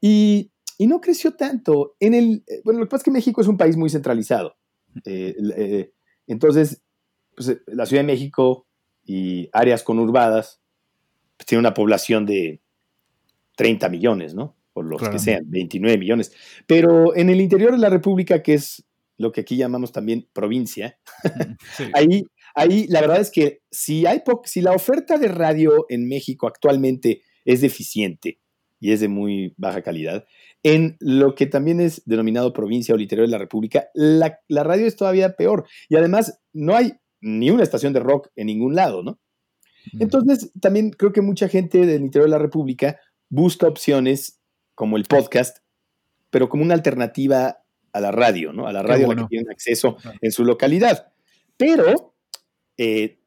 Y, no creció tanto. En el, bueno, lo que pasa es que México es un país muy centralizado. Eh, eh, entonces, pues, la Ciudad de México y áreas conurbadas pues, tiene una población de 30 millones, ¿no? Por los que sean, 29 millones. Pero en el interior de la República, que es lo que aquí llamamos también provincia, ahí, ahí la verdad es que si, hay si la oferta de radio en México actualmente es deficiente y es de muy baja calidad, en lo que también es denominado provincia o interior de la República, la, la radio es todavía peor. Y además no hay ni una estación de rock en ningún lado, ¿no? Entonces, también creo que mucha gente del interior de la República busca opciones como el podcast, pero como una alternativa a la radio, ¿no? A la radio a la que tienen acceso en su localidad. Pero eh,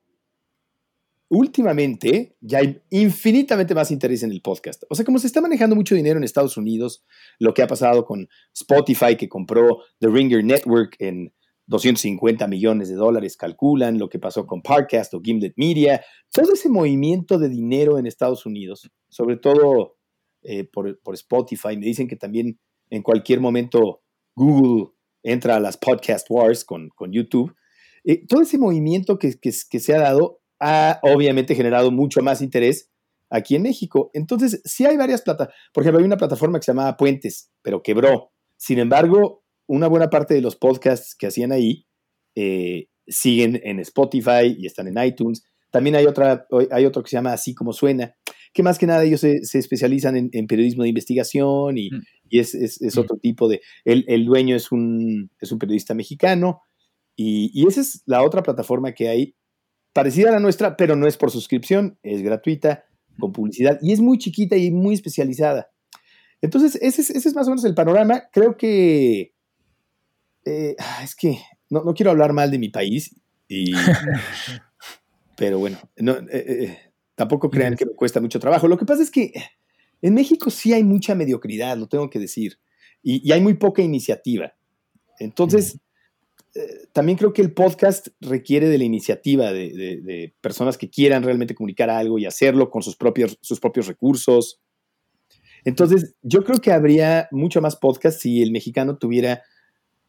últimamente ya hay infinitamente más interés en el podcast. O sea, como se está manejando mucho dinero en Estados Unidos, lo que ha pasado con Spotify que compró The Ringer Network en 250 millones de dólares, calculan, lo que pasó con Parcast o Gimlet Media, todo ese movimiento de dinero en Estados Unidos, sobre todo eh, por, Spotify, me dicen que también en cualquier momento Google entra a las podcast wars con, YouTube, eh, todo ese movimiento que, que, se ha dado ha obviamente generado mucho más interés aquí en México. Entonces, sí hay varias plataformas. Por ejemplo, hay una plataforma que se llamaba Puentes, pero quebró. Sin embargo, una buena parte de los podcasts que hacían ahí eh, siguen en Spotify y están en iTunes. También hay, otra, hay otro que se llama Así como Suena, que más que nada ellos se, especializan en, periodismo de investigación y, mm. es, mm. otro tipo de... El, dueño es un, es un periodista mexicano y, y, esa es la otra plataforma que hay, parecida a la nuestra, pero no es por suscripción, es gratuita, con publicidad y es muy chiquita y muy especializada. Entonces, ese es, ese es más o menos el panorama. Creo que eh, ah, es que no, quiero hablar mal de mi país, pero bueno, eh, eh, tampoco crean que me cuesta mucho trabajo. Lo que pasa es que en México sí hay mucha mediocridad, lo tengo que decir, y, hay muy poca iniciativa. Entonces, también creo que el podcast requiere de la iniciativa de, personas que quieran realmente comunicar algo y hacerlo con sus propios, sus propios recursos. Entonces, yo creo que habría mucho más podcast si el mexicano tuviera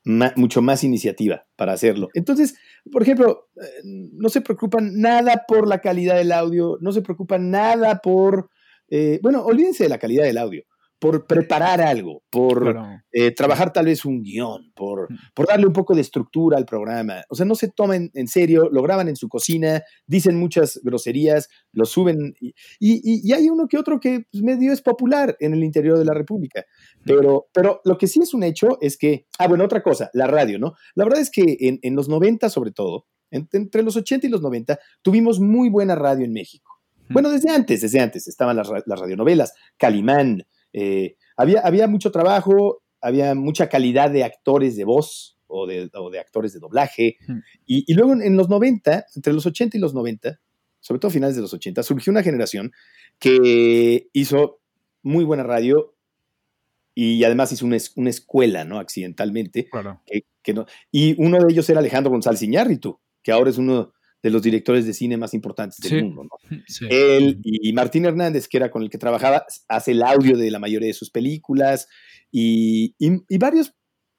mucho más iniciativa para hacerlo. Entonces, por ejemplo, eh, no se preocupan nada por la calidad del audio, no se preocupan nada por, eh, bueno, olvídense de la calidad del audio por preparar algo, por eh, trabajar tal vez un guion, por, mm. por, darle un poco de estructura al programa. O sea, no se tomen en serio, lo graban en su cocina, dicen muchas groserías, lo suben. Y, y, hay uno que otro que pues, medio es popular en el interior de la República. Mm. Pero, pero lo que sí es un hecho es que, ah, bueno, otra cosa, la radio, ¿no? La verdad es que en, en los 90 sobre todo, entre los 80 y los 90, tuvimos muy buena radio en México. Mm. Bueno, desde antes, desde antes, estaban las, las radionovelas, Calimán, eh, había, había mucho trabajo, había mucha calidad de actores de voz o de, actores de doblaje. Y, luego en, los 90, entre los 80 y los 90, sobre todo finales de los 80, surgió una generación que hizo muy buena radio y además hizo una, una escuela, ¿no? Accidentalmente. Que, no, y uno de ellos era Alejandro González Iñárritu, que ahora es uno de los directores de cine más importantes del mundo. ¿no? Él y Martín Hernández, que era con el que trabajaba, hace el audio de la mayoría de sus películas y, y, varios,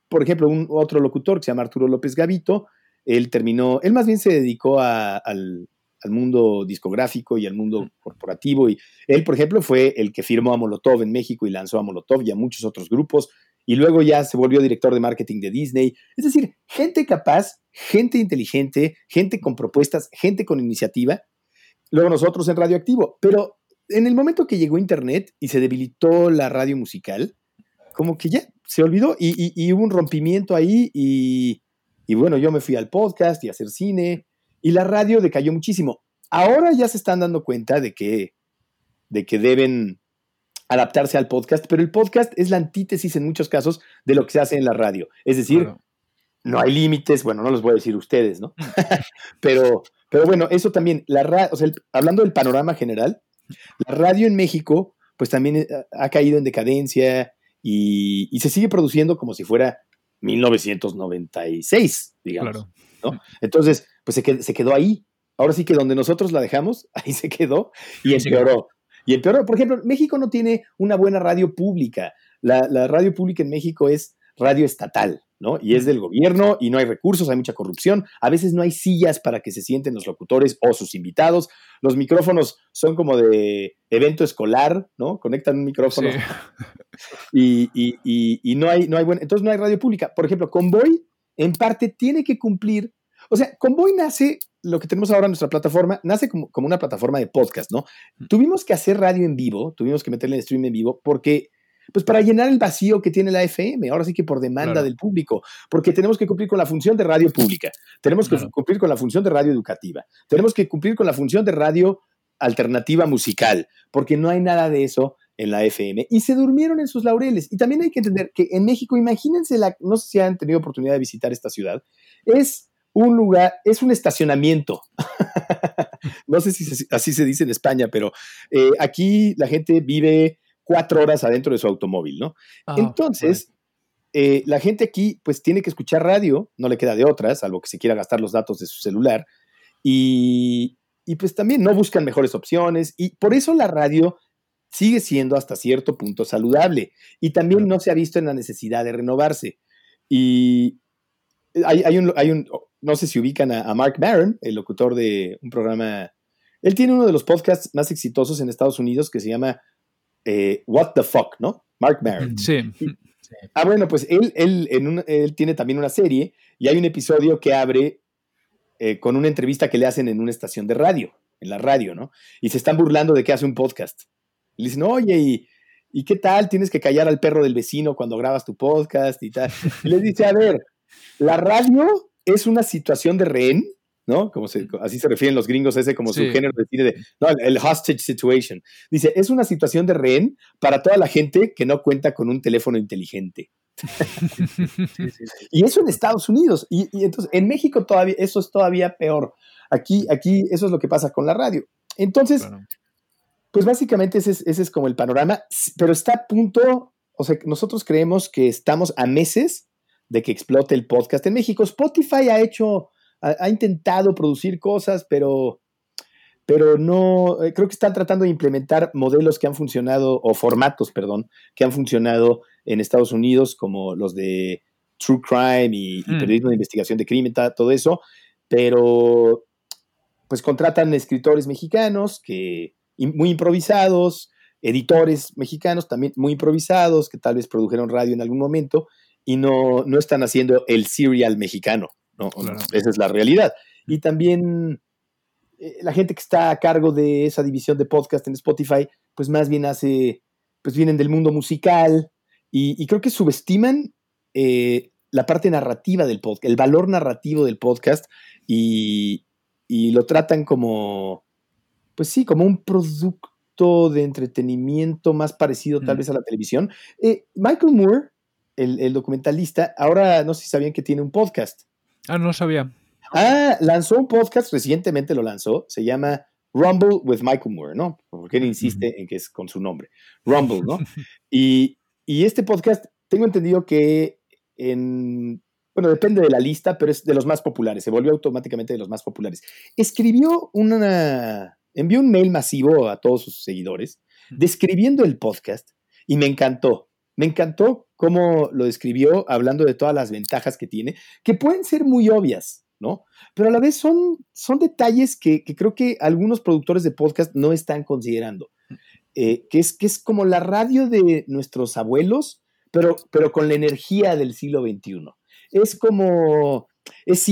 por ejemplo, un otro locutor que se llama Arturo López Gavito, él terminó, él más bien se dedicó al, al, mundo discográfico y al mundo corporativo y él, por ejemplo, fue el que firmó a Molotov en México y lanzó a Molotov y a muchos otros grupos y luego ya se volvió director de marketing de Disney. Es decir, gente capaz, gente inteligente, gente con propuestas, gente con iniciativa. Luego nosotros en Radioactivo. Pero en el momento que llegó Internet y se debilitó la radio musical, como que ya se olvidó y, hubo un rompimiento ahí y, y bueno, yo me fui al podcast y a hacer cine y la radio decayó muchísimo. Ahora ya se están dando cuenta de que, de que deben adaptarse al podcast, pero el podcast es la antítesis en muchos casos de lo que se hace en la radio. Es decir, no hay límites, bueno, no los voy a decir ustedes, ¿no? pero, pero bueno, eso también, la o sea, hablando del panorama general, la radio en México, pues también eh, ha caído en decadencia y, se sigue produciendo como si fuera 1996, digamos. ¿no? Entonces, pues se quedó, ahí. ahora sí que donde nosotros la dejamos, ahí se quedó y empeoró. Y empeoró. Por ejemplo, México no tiene una buena radio pública. La, la radio pública en México es radio estatal. ¿no? Y es del gobierno y no hay recursos, hay mucha corrupción. A veces no hay sillas para que se sienten los locutores o sus invitados. Los micrófonos son como de evento escolar, ¿no? Conectan un micrófono y, y, no hay, no hay entonces no hay radio pública. Por ejemplo, Convoy en parte tiene que cumplir, o sea, Convoy nace, lo que tenemos ahora en nuestra plataforma, nace como, como una plataforma de podcast, ¿no? Tuvimos que hacer radio en vivo, tuvimos que meterle en stream en vivo porque pues para llenar el vacío que tiene la FM, ahora sí que por demanda del público, porque tenemos que cumplir con la función de radio pública, tenemos que cumplir con la función de radio educativa, tenemos que cumplir con la función de radio alternativa musical, porque no hay nada de eso en la FM. Y se durmieron en sus laureles. Y también hay que entender que en México, imagínense, la, no sé si han tenido oportunidad de visitar esta ciudad, es un lugar, es un estacionamiento. no sé si así se dice en España, pero eh, aquí la gente vive cuatro horas adentro de su automóvil, ¿no? Ah, Entonces, eh, la gente aquí pues tiene que escuchar radio, no le queda de otras, salvo que se quiera gastar los datos de su celular, y, pues también no buscan mejores opciones, y por eso la radio sigue siendo hasta cierto punto saludable, y también no se ha visto en la necesidad de renovarse. Y hay, un, hay un, no sé si ubican a, a Mark Maron, el locutor de un programa, él tiene uno de los podcasts más exitosos en Estados Unidos que se llama eh, What the Fuck, ¿no? Mark Maron. Sí. ah, bueno, pues él, él, tiene también una serie y hay un episodio que abre eh, con una entrevista que le hacen en una estación de radio, en la radio, ¿no? Y se están burlando de que hace un podcast. Le dicen, oye, ¿y, ¿y qué tal? Tienes que callar al perro del vecino cuando grabas tu podcast y tal. Y le dice, a ver, la radio es una situación de rehén ¿no? Como así se refieren los gringos, ese como su género de cine de, no, el hostage situation. Dice, es una situación de rehén para toda la gente que no cuenta con un teléfono inteligente. y eso en Estados Unidos. Y, entonces, en México todavía, eso es todavía peor. Aquí, aquí, eso es lo que pasa con la radio. Entonces, pues básicamente ese es, ese es como el panorama, pero está a punto, o sea, nosotros creemos que estamos a meses de que explote el podcast en México. Spotify ha hecho ha, intentado producir cosas, pero, pero no, eh, creo que están tratando de implementar modelos que han funcionado, o formatos, perdón, que han funcionado en Estados Unidos, como los de True Crime y, mm. periodismo de investigación de crimen, todo eso, pero pues contratan escritores mexicanos que muy improvisados, editores mexicanos también muy improvisados, que tal vez produjeron radio en algún momento y no, no están haciendo el serial mexicano. ¿no? Esa es la realidad. Y también eh, la gente que está a cargo de esa división de podcast en Spotify, pues más bien hace, pues vienen del mundo musical y, creo que subestiman eh, la parte narrativa del podcast, el valor narrativo del podcast y, lo tratan como, pues sí, como un producto de entretenimiento más parecido tal mm. vez a la televisión. Eh, Michael Moore, el, el, documentalista, ahora no sé si sabían que tiene un podcast. Ah, no sabía. Ah, lanzó un podcast, recientemente lo lanzó, se llama Rumble with Michael Moore, ¿no? Porque él insiste en que es con su nombre, Rumble, ¿no? y, este podcast, tengo entendido que en, bueno, depende de la lista, pero es de los más populares, se volvió automáticamente de los más populares. Escribió una, envió un mail masivo a todos sus seguidores describiendo el podcast y me encantó. Me encantó cómo lo describió hablando de todas las ventajas que tiene, que pueden ser muy obvias, ¿no? Pero a la vez son, son detalles que, creo que algunos productores de podcast no están considerando. Eh, que, es, que es como la radio de nuestros abuelos, pero, pero con la energía del siglo XXI. Es como es,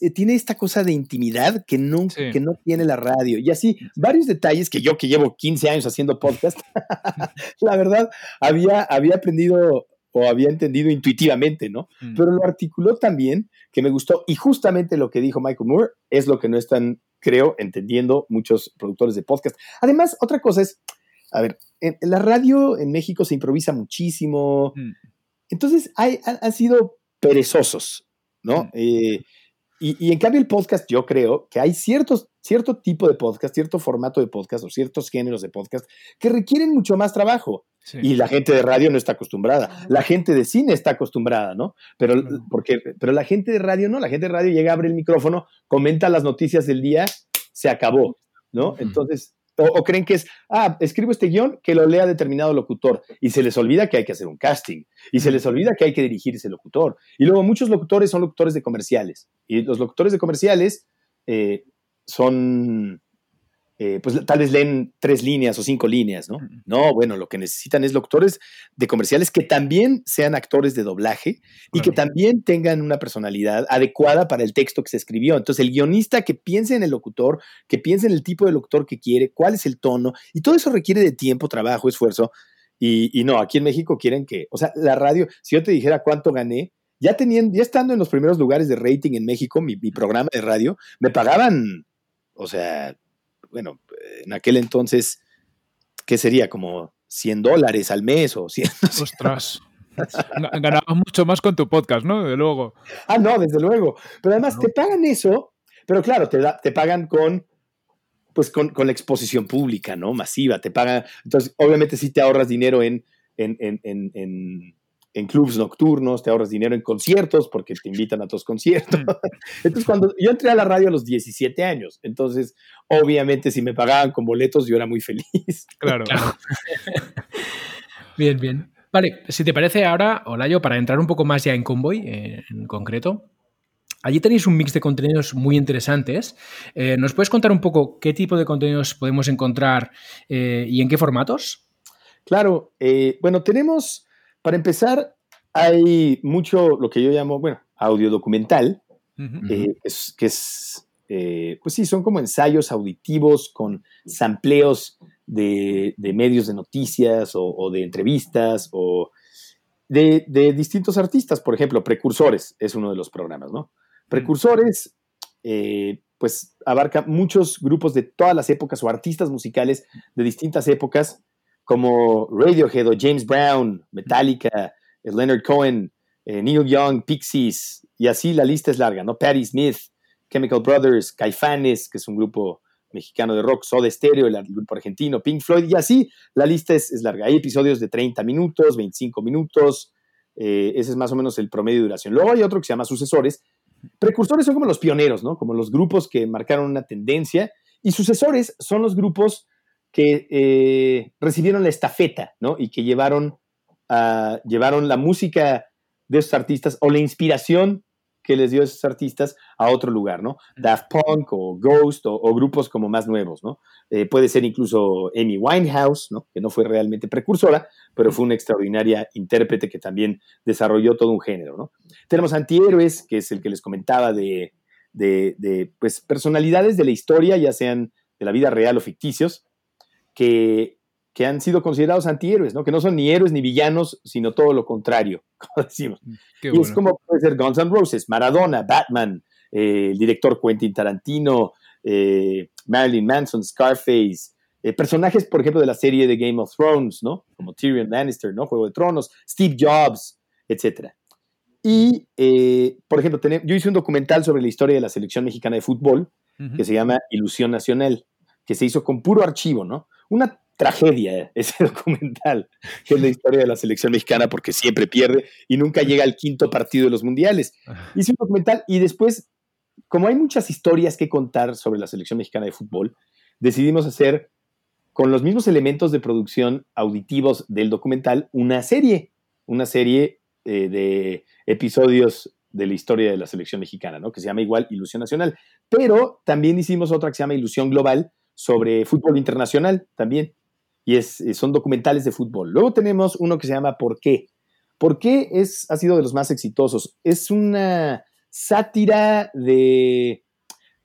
eh, tiene esta cosa de intimidad que no, que no tiene la radio. Y así, varios detalles que yo que llevo 15 años haciendo podcast, la verdad, había, había aprendido o había entendido intuitivamente, ¿no? Mm. Pero lo articuló también, que me gustó, y justamente lo que dijo Michael Moore es lo que no están, creo, entendiendo muchos productores de podcast. Además, otra cosa es, a ver, en, la radio en México se improvisa muchísimo, mm. entonces hay, han sido perezosos ¿no? Eh, y, en cambio el podcast, yo creo que hay ciertos, cierto tipo de podcast, cierto formato de podcast o ciertos géneros de podcast que requieren mucho más trabajo. Y la gente de radio no está acostumbrada. La gente de cine está acostumbrada, ¿no? Pero, porque, pero la gente de radio no. La gente de radio llega, abre el micrófono, comenta las noticias del día se acabó, ¿no? Entonces, o, creen que es, ah, escribo este guion que lo lea determinado locutor y se les olvida que hay que hacer un casting y se les olvida que hay que dirigir ese locutor. Y luego muchos locutores son locutores de comerciales y los locutores de comerciales eh, son eh, pues tal vez leen tres líneas o cinco líneas, ¿no? No, bueno, lo que necesitan es locutores de comerciales que también sean actores de doblaje y que también tengan una personalidad adecuada para el texto que se escribió. Entonces, el guionista que piense en el locutor, que piense en el tipo de locutor que quiere, cuál es el tono, y todo eso requiere de tiempo, trabajo, esfuerzo. Y, no, aquí en México quieren que, o sea, la radio, si yo te dijera cuánto gané, ya teniendo, ya estando en los primeros lugares de rating en México, mi programa de radio, me pagaban, o sea, bueno, en aquel entonces, ¿qué sería? Como 100 dólares al mes o 100. Ostras. Ganabas mucho más con tu podcast, ¿no? Desde luego. Ah, no, desde luego. Pero además te pagan eso, pero claro, te, te pagan con pues con, la exposición pública, ¿no? Masiva, te pagan. Entonces, obviamente sí te ahorras dinero en, en, en en clubs nocturnos, te ahorras dinero en conciertos porque te invitan a tus conciertos. Mm. Entonces, cuando yo entré a la radio a los 17 años, entonces, obviamente, si me pagaban con boletos, yo era muy feliz. Claro. bien, bien. Vale, si te parece ahora, Olayo, para entrar un poco más ya en Convoy, eh, en concreto, Allí tenéis un mix de contenidos muy interesantes. Eh, ¿Nos puedes contar un poco qué tipo de contenidos podemos encontrar eh, y en qué formatos? Claro, bueno, tenemos para empezar, hay mucho lo que yo llamo, bueno, audio documental, eh, que es, eh, pues sí, son como ensayos auditivos con sampleos de, medios de noticias o, de entrevistas o de, distintos artistas. Por ejemplo, Precursores es uno de los programas, ¿no? Precursores, eh, pues abarca muchos grupos de todas las épocas o artistas musicales de distintas épocas como Radiohead o James Brown, Metallica, Leonard Cohen, eh, Neil Young, Pixies, y así la lista es larga, ¿no? Patti Smith, Chemical Brothers, Caifanes, que es un grupo mexicano de rock, Soda Stereo, el grupo argentino, Pink Floyd, y así la lista es, larga. Hay episodios de 30 minutos, 25 minutos, eh, ese es más o menos el promedio de duración. Luego hay otro que se llama Sucesores. Precursores son como los pioneros, ¿no? Como los grupos que marcaron una tendencia, y sucesores son los grupos que eh, recibieron la estafeta, ¿no? Y que llevaron, llevaron la música de esos artistas o la inspiración que les dio a esos artistas a otro lugar, ¿no? Daft Punk o Ghost o, grupos como más nuevos, ¿no? Eh, puede ser incluso Amy Winehouse, ¿no? Que no fue realmente precursora, pero fue una extraordinaria intérprete que también desarrolló todo un género, ¿no? Tenemos Antihéroes, que es el que les comentaba de, de, de pues, personalidades de la historia, ya sean de la vida real o ficticios, que, han sido considerados antihéroes, ¿no? Que no son ni héroes ni villanos, sino todo lo contrario, como decimos. Mm, y es como puede ser Guns N' Roses, Maradona, Batman, eh, el director Quentin Tarantino, eh, Marilyn Manson, Scarface, eh, personajes, por ejemplo, de la serie de Game of Thrones, ¿no? Como Tyrion Lannister, ¿no? Juego de Tronos, Steve Jobs, etc. Y, por ejemplo, yo hice un documental sobre la historia de la selección mexicana de fútbol que se llama Ilusión Nacional, que se hizo con puro archivo, ¿no? una tragedia ese documental, que es la historia de la selección mexicana, porque siempre pierde y nunca llega al quinto partido de los mundiales. Hice un documental y después, como hay muchas historias que contar sobre la selección mexicana de fútbol, decidimos hacer, con los mismos elementos de producción auditivos del documental, una serie, una serie eh, de episodios de la historia de la selección mexicana, ¿no? que se llama igual Ilusión Nacional. Pero también hicimos otra que se llama Ilusión Global, sobre fútbol internacional también. Y es, eh, son documentales de fútbol. Luego tenemos uno que se llama ¿Por qué? ¿Por qué es, ha sido de los más exitosos? Es una sátira de...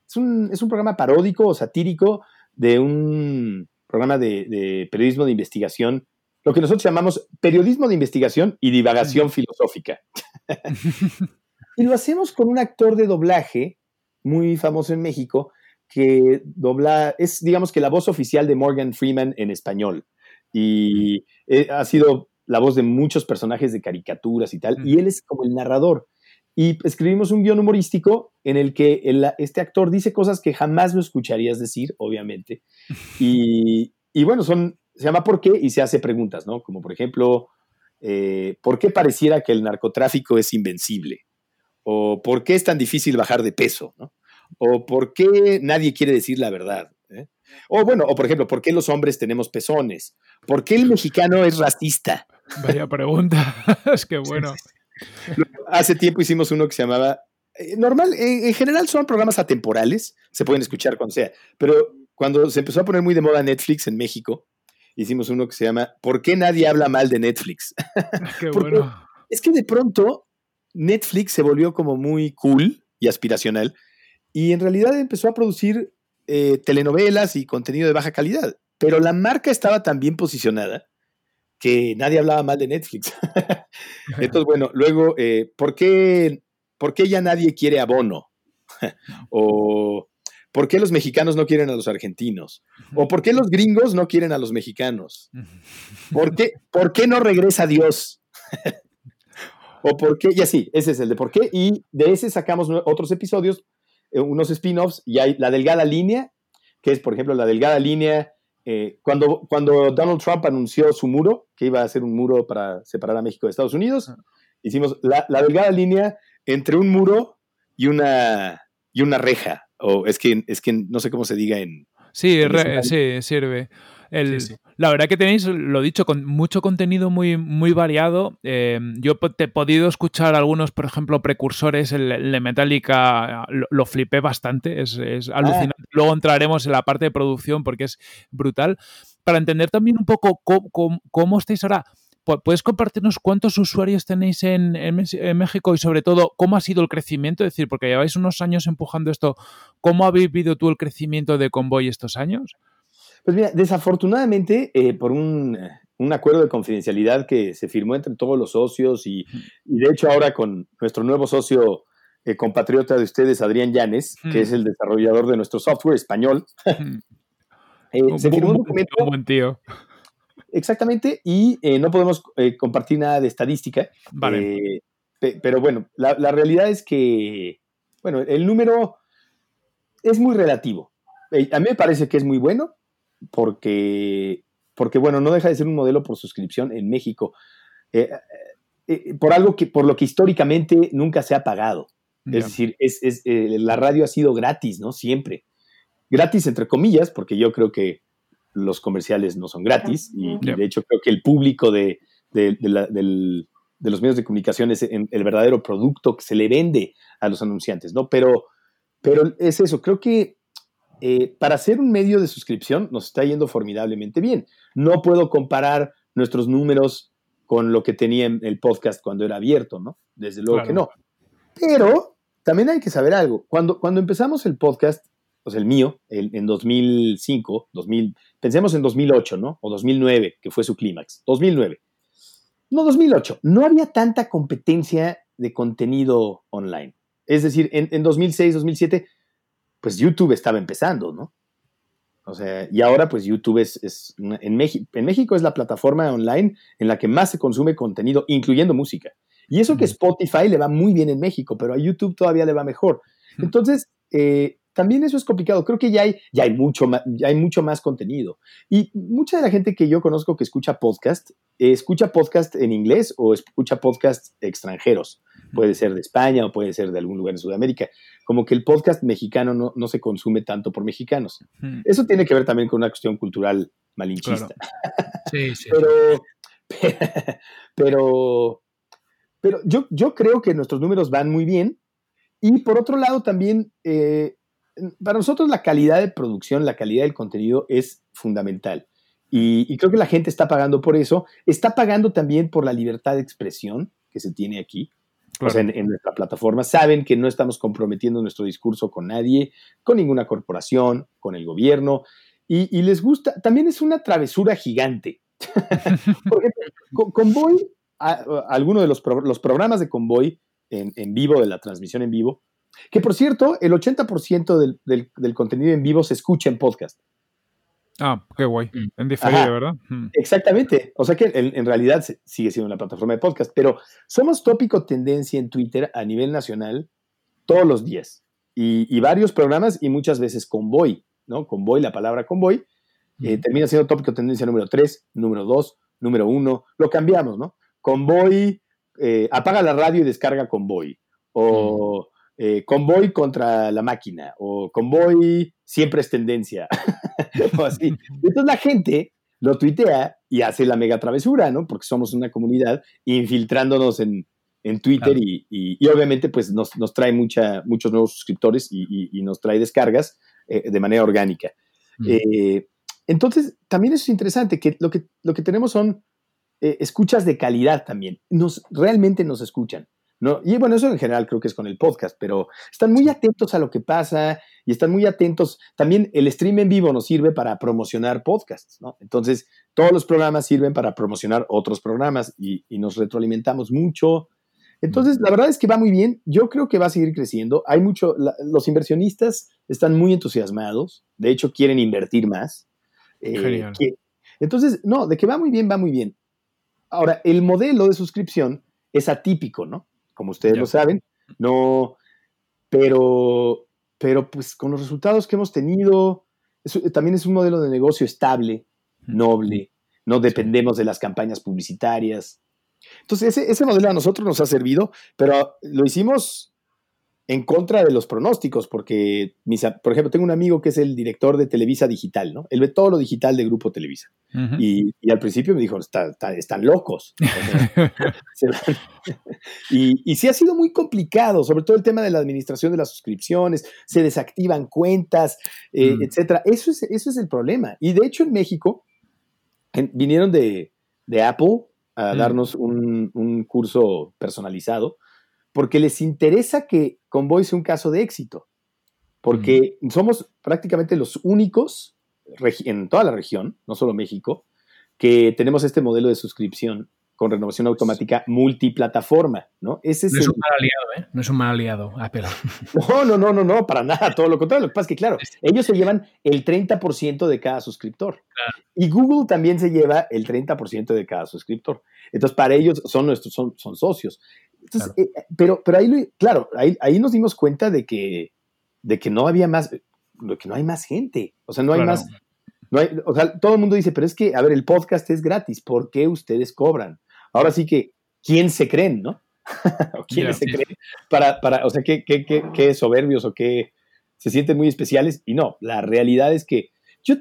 Es un, programa paródico o satírico de un programa de, periodismo de investigación, lo que nosotros llamamos periodismo de investigación y divagación filosófica. y lo hacemos con un actor de doblaje muy famoso en México que dobla, es digamos que la voz oficial de Morgan Freeman en español. Y eh, ha sido la voz de muchos personajes de caricaturas y tal, y él es como el narrador. Y escribimos un guion humorístico en el que este actor dice cosas que jamás lo escucharías decir, obviamente. Y, bueno, son, se llama ¿Por qué? y se hace preguntas, ¿no? Como por ejemplo, eh, ¿por qué pareciera que el narcotráfico es invencible? ¿O por qué es tan difícil bajar de peso? ¿no? O por qué nadie quiere decir la verdad. ¿eh? O bueno, o por ejemplo, ¿por qué los hombres tenemos pezones? ¿Por qué el mexicano es racista? Vaya pregunta, es que bueno. Hace tiempo hicimos uno que se llamaba, eh, normal, en, en general son programas atemporales, se pueden escuchar cuando sea, pero cuando se empezó a poner muy de moda Netflix en México, hicimos uno que se llama ¿Por qué nadie habla mal de Netflix? Qué Porque bueno. Es que de pronto Netflix se volvió como muy cool y aspiracional y en realidad empezó a producir eh, telenovelas y contenido de baja calidad. Pero la marca estaba tan bien posicionada que nadie hablaba mal de Netflix. Entonces, bueno, luego, eh, ¿por, qué, ¿por qué ya nadie quiere abono? o ¿por qué los mexicanos no quieren a los argentinos? ¿O por qué los gringos no quieren a los mexicanos? ¿Por qué, ¿por qué no regresa Dios? o por qué, y así, ese es el de por qué. Y de ese sacamos otros episodios, unos spin-offs, y hay la delgada línea, que es, por ejemplo, la delgada línea. eh, cuando, cuando Donald Trump anunció su muro, que iba a hacer un muro para separar a México de Estados Unidos, hicimos la, la delgada línea entre un muro y una, y una reja. O es que, es que no sé cómo se diga en, Sí, en re- sí, sirve. El- Sí, sí. La verdad que tenéis, lo dicho, con mucho contenido muy, muy variado. Eh, yo te he podido escuchar algunos, por ejemplo, precursores, el, el de Metallica, lo, lo flipé bastante, es, es alucinante. Luego entraremos en la parte de producción porque es brutal. Para entender también un poco cómo, cómo- cómo estáis ahora, pu- ¿puedes compartirnos cuántos usuarios tenéis en, en Mes- en México y sobre todo cómo ha sido el crecimiento? Es decir, porque lleváis unos años empujando esto, ¿cómo ha vivido tú el crecimiento de Convoy estos años? Pues mira, desafortunadamente, eh, por un, eh, un acuerdo de confidencialidad que se firmó entre todos los socios y, y de hecho ahora con nuestro nuevo socio eh, compatriota de ustedes, Adrián Llanes, Mm. que es el desarrollador de nuestro software español, eh, Un se firmó un documento un buen tío. exactamente y no podemos compartir nada de estadística. Vale. pe- pero bueno, la, la realidad es que, bueno, el número es muy relativo. A mí me parece que es muy bueno porque, porque, bueno, no deja de ser un modelo por suscripción en México. eh, eh, por algo que, por lo que históricamente nunca se ha pagado. Es decir, es, es, eh, la radio ha sido gratis, ¿no? Siempre. Gratis, entre comillas, porque yo creo que los comerciales no son gratis y, de hecho creo que el público de, de- de la- del- de los medios de comunicación es en- el verdadero producto que se le vende a los anunciantes, ¿no? Pero, pero es eso, creo que eh, para ser un medio de suscripción nos está yendo formidablemente bien. No puedo comparar nuestros números con lo que tenía en el podcast cuando era abierto, ¿no? Desde luego Claro. que no. Pero también hay que saber algo. Cuando, cuando empezamos el podcast, pues el mío, el- en 2005, 2000, pensemos en 2008, ¿no? O 2009, que fue su clímax. 2009. No, 2008. No había tanta competencia de contenido online. Es decir, en, en 2006, 2007, pues YouTube estaba empezando, ¿no? O sea, y ahora pues YouTube es, en, México, en México es la plataforma online en la que más se consume contenido, incluyendo música. Y eso que. Spotify le va muy bien en México, pero a YouTube todavía le va mejor. Entonces, eh, también eso es complicado. Creo que ya hay, ya, hay mucho más, ya hay mucho más contenido. Y mucha de la gente que yo conozco que escucha podcast, eh, escucha podcast en inglés o escucha podcast extranjeros. Puede ser de España o puede ser de algún lugar en Sudamérica. Como que el podcast mexicano no, no se consume tanto por mexicanos. Mm. Eso tiene que ver también con una cuestión cultural malinchista. Sí, sí. Pero, pero, pero yo, yo creo que nuestros números van muy bien. Y por otro lado, también, eh, para nosotros la calidad de producción, la calidad del contenido es fundamental. Y, y creo que la gente está pagando por eso. Está pagando también por la libertad de expresión que se tiene aquí. O sea, en, en nuestra plataforma saben que no estamos comprometiendo nuestro discurso con nadie, con ninguna corporación, con el gobierno. Y, y les gusta, también es una travesura gigante. Por ejemplo, con, Convoy, a- a- alguno de los, pro- los programas de Convoy en, en vivo, de la transmisión en vivo, que por cierto, el 80% del, del- del contenido en vivo se escucha en podcast. Ah, qué guay. Mm. En diferido, Ajá. ¿verdad? Mm. Exactamente. O sea que en, en realidad se- sigue siendo una plataforma de podcast, pero somos tópico tendencia en Twitter a nivel nacional todos los días. Y, y varios programas y muchas veces convoy, ¿no? Convoy, la palabra convoy, eh, termina siendo tópico tendencia número 3, número 2, número 1. Lo cambiamos, ¿no? Convoy, eh, apaga la radio y descarga convoy. O eh, convoy contra la máquina o convoy siempre es tendencia o así. Entonces la gente lo tuitea y hace la mega travesura, ¿no? Porque somos una comunidad infiltrándonos en, en Twitter y, y, obviamente pues nos, nos trae mucha, muchos nuevos suscriptores y, y nos trae descargas eh, de manera orgánica. Eh, entonces, también eso es interesante, que lo que, lo que tenemos son eh, escuchas de calidad también. Nos, realmente nos escuchan. ¿No? Y bueno, eso en general creo que es con el podcast, pero están muy atentos a lo que pasa y están muy atentos. También el stream en vivo nos sirve para promocionar podcasts, ¿no? Entonces, todos los programas sirven para promocionar otros programas y, nos retroalimentamos mucho. Entonces, la verdad es que va muy bien. Yo creo que va a seguir creciendo. Hay mucho, los inversionistas están muy entusiasmados. De hecho, quieren invertir más. Eh, entonces, no, de que va muy bien, va muy bien. Ahora, el modelo de suscripción es atípico, ¿no? Como ustedes lo saben, no, pero, pero pues con los resultados que hemos tenido, también es un modelo de negocio estable, noble, no dependemos de las campañas publicitarias. Entonces, ese, ese modelo a nosotros nos ha servido, pero lo hicimos en contra de los pronósticos, porque, por ejemplo, tengo un amigo que es el director de Televisa Digital, ¿no? Él ve todo lo digital de Grupo Televisa. y, al principio me dijo, están locos. y, y sí ha sido muy complicado, sobre todo el tema de la administración de las suscripciones, se desactivan cuentas, eh, mm. etcétera. Eso es, eso es el problema. Y de hecho en México vinieron de, Apple a mm. darnos un, un curso personalizado porque les interesa que Convoy sea un caso de éxito, porque somos prácticamente los únicos en toda la región, no solo México, que tenemos este modelo de suscripción con renovación automática multiplataforma, ¿no? Ese es no es un mal aliado, ¿eh? No es un mal aliado, Apple. No, no, no, no, no, para nada, todo lo contrario. Lo que pasa es que, claro, ellos se llevan el 30% de cada suscriptor. Y Google también se lleva el 30% de cada suscriptor. Entonces, para ellos son nuestros, son, son socios. Eh, eh, pero, pero ahí, claro, ahí, ahí, nos dimos cuenta de que, de que no había más, de que no hay más gente. O sea, no hay más. No hay, o sea, todo el mundo dice, pero es que, a ver, el podcast es gratis, ¿por qué ustedes cobran? Ahora sí que, ¿quién se creen, no? ¿Quiénes se creen? Para, para, o sea, ¿qué, qué, qué, qué soberbios o qué se sienten muy especiales? Y no, la realidad es que yo,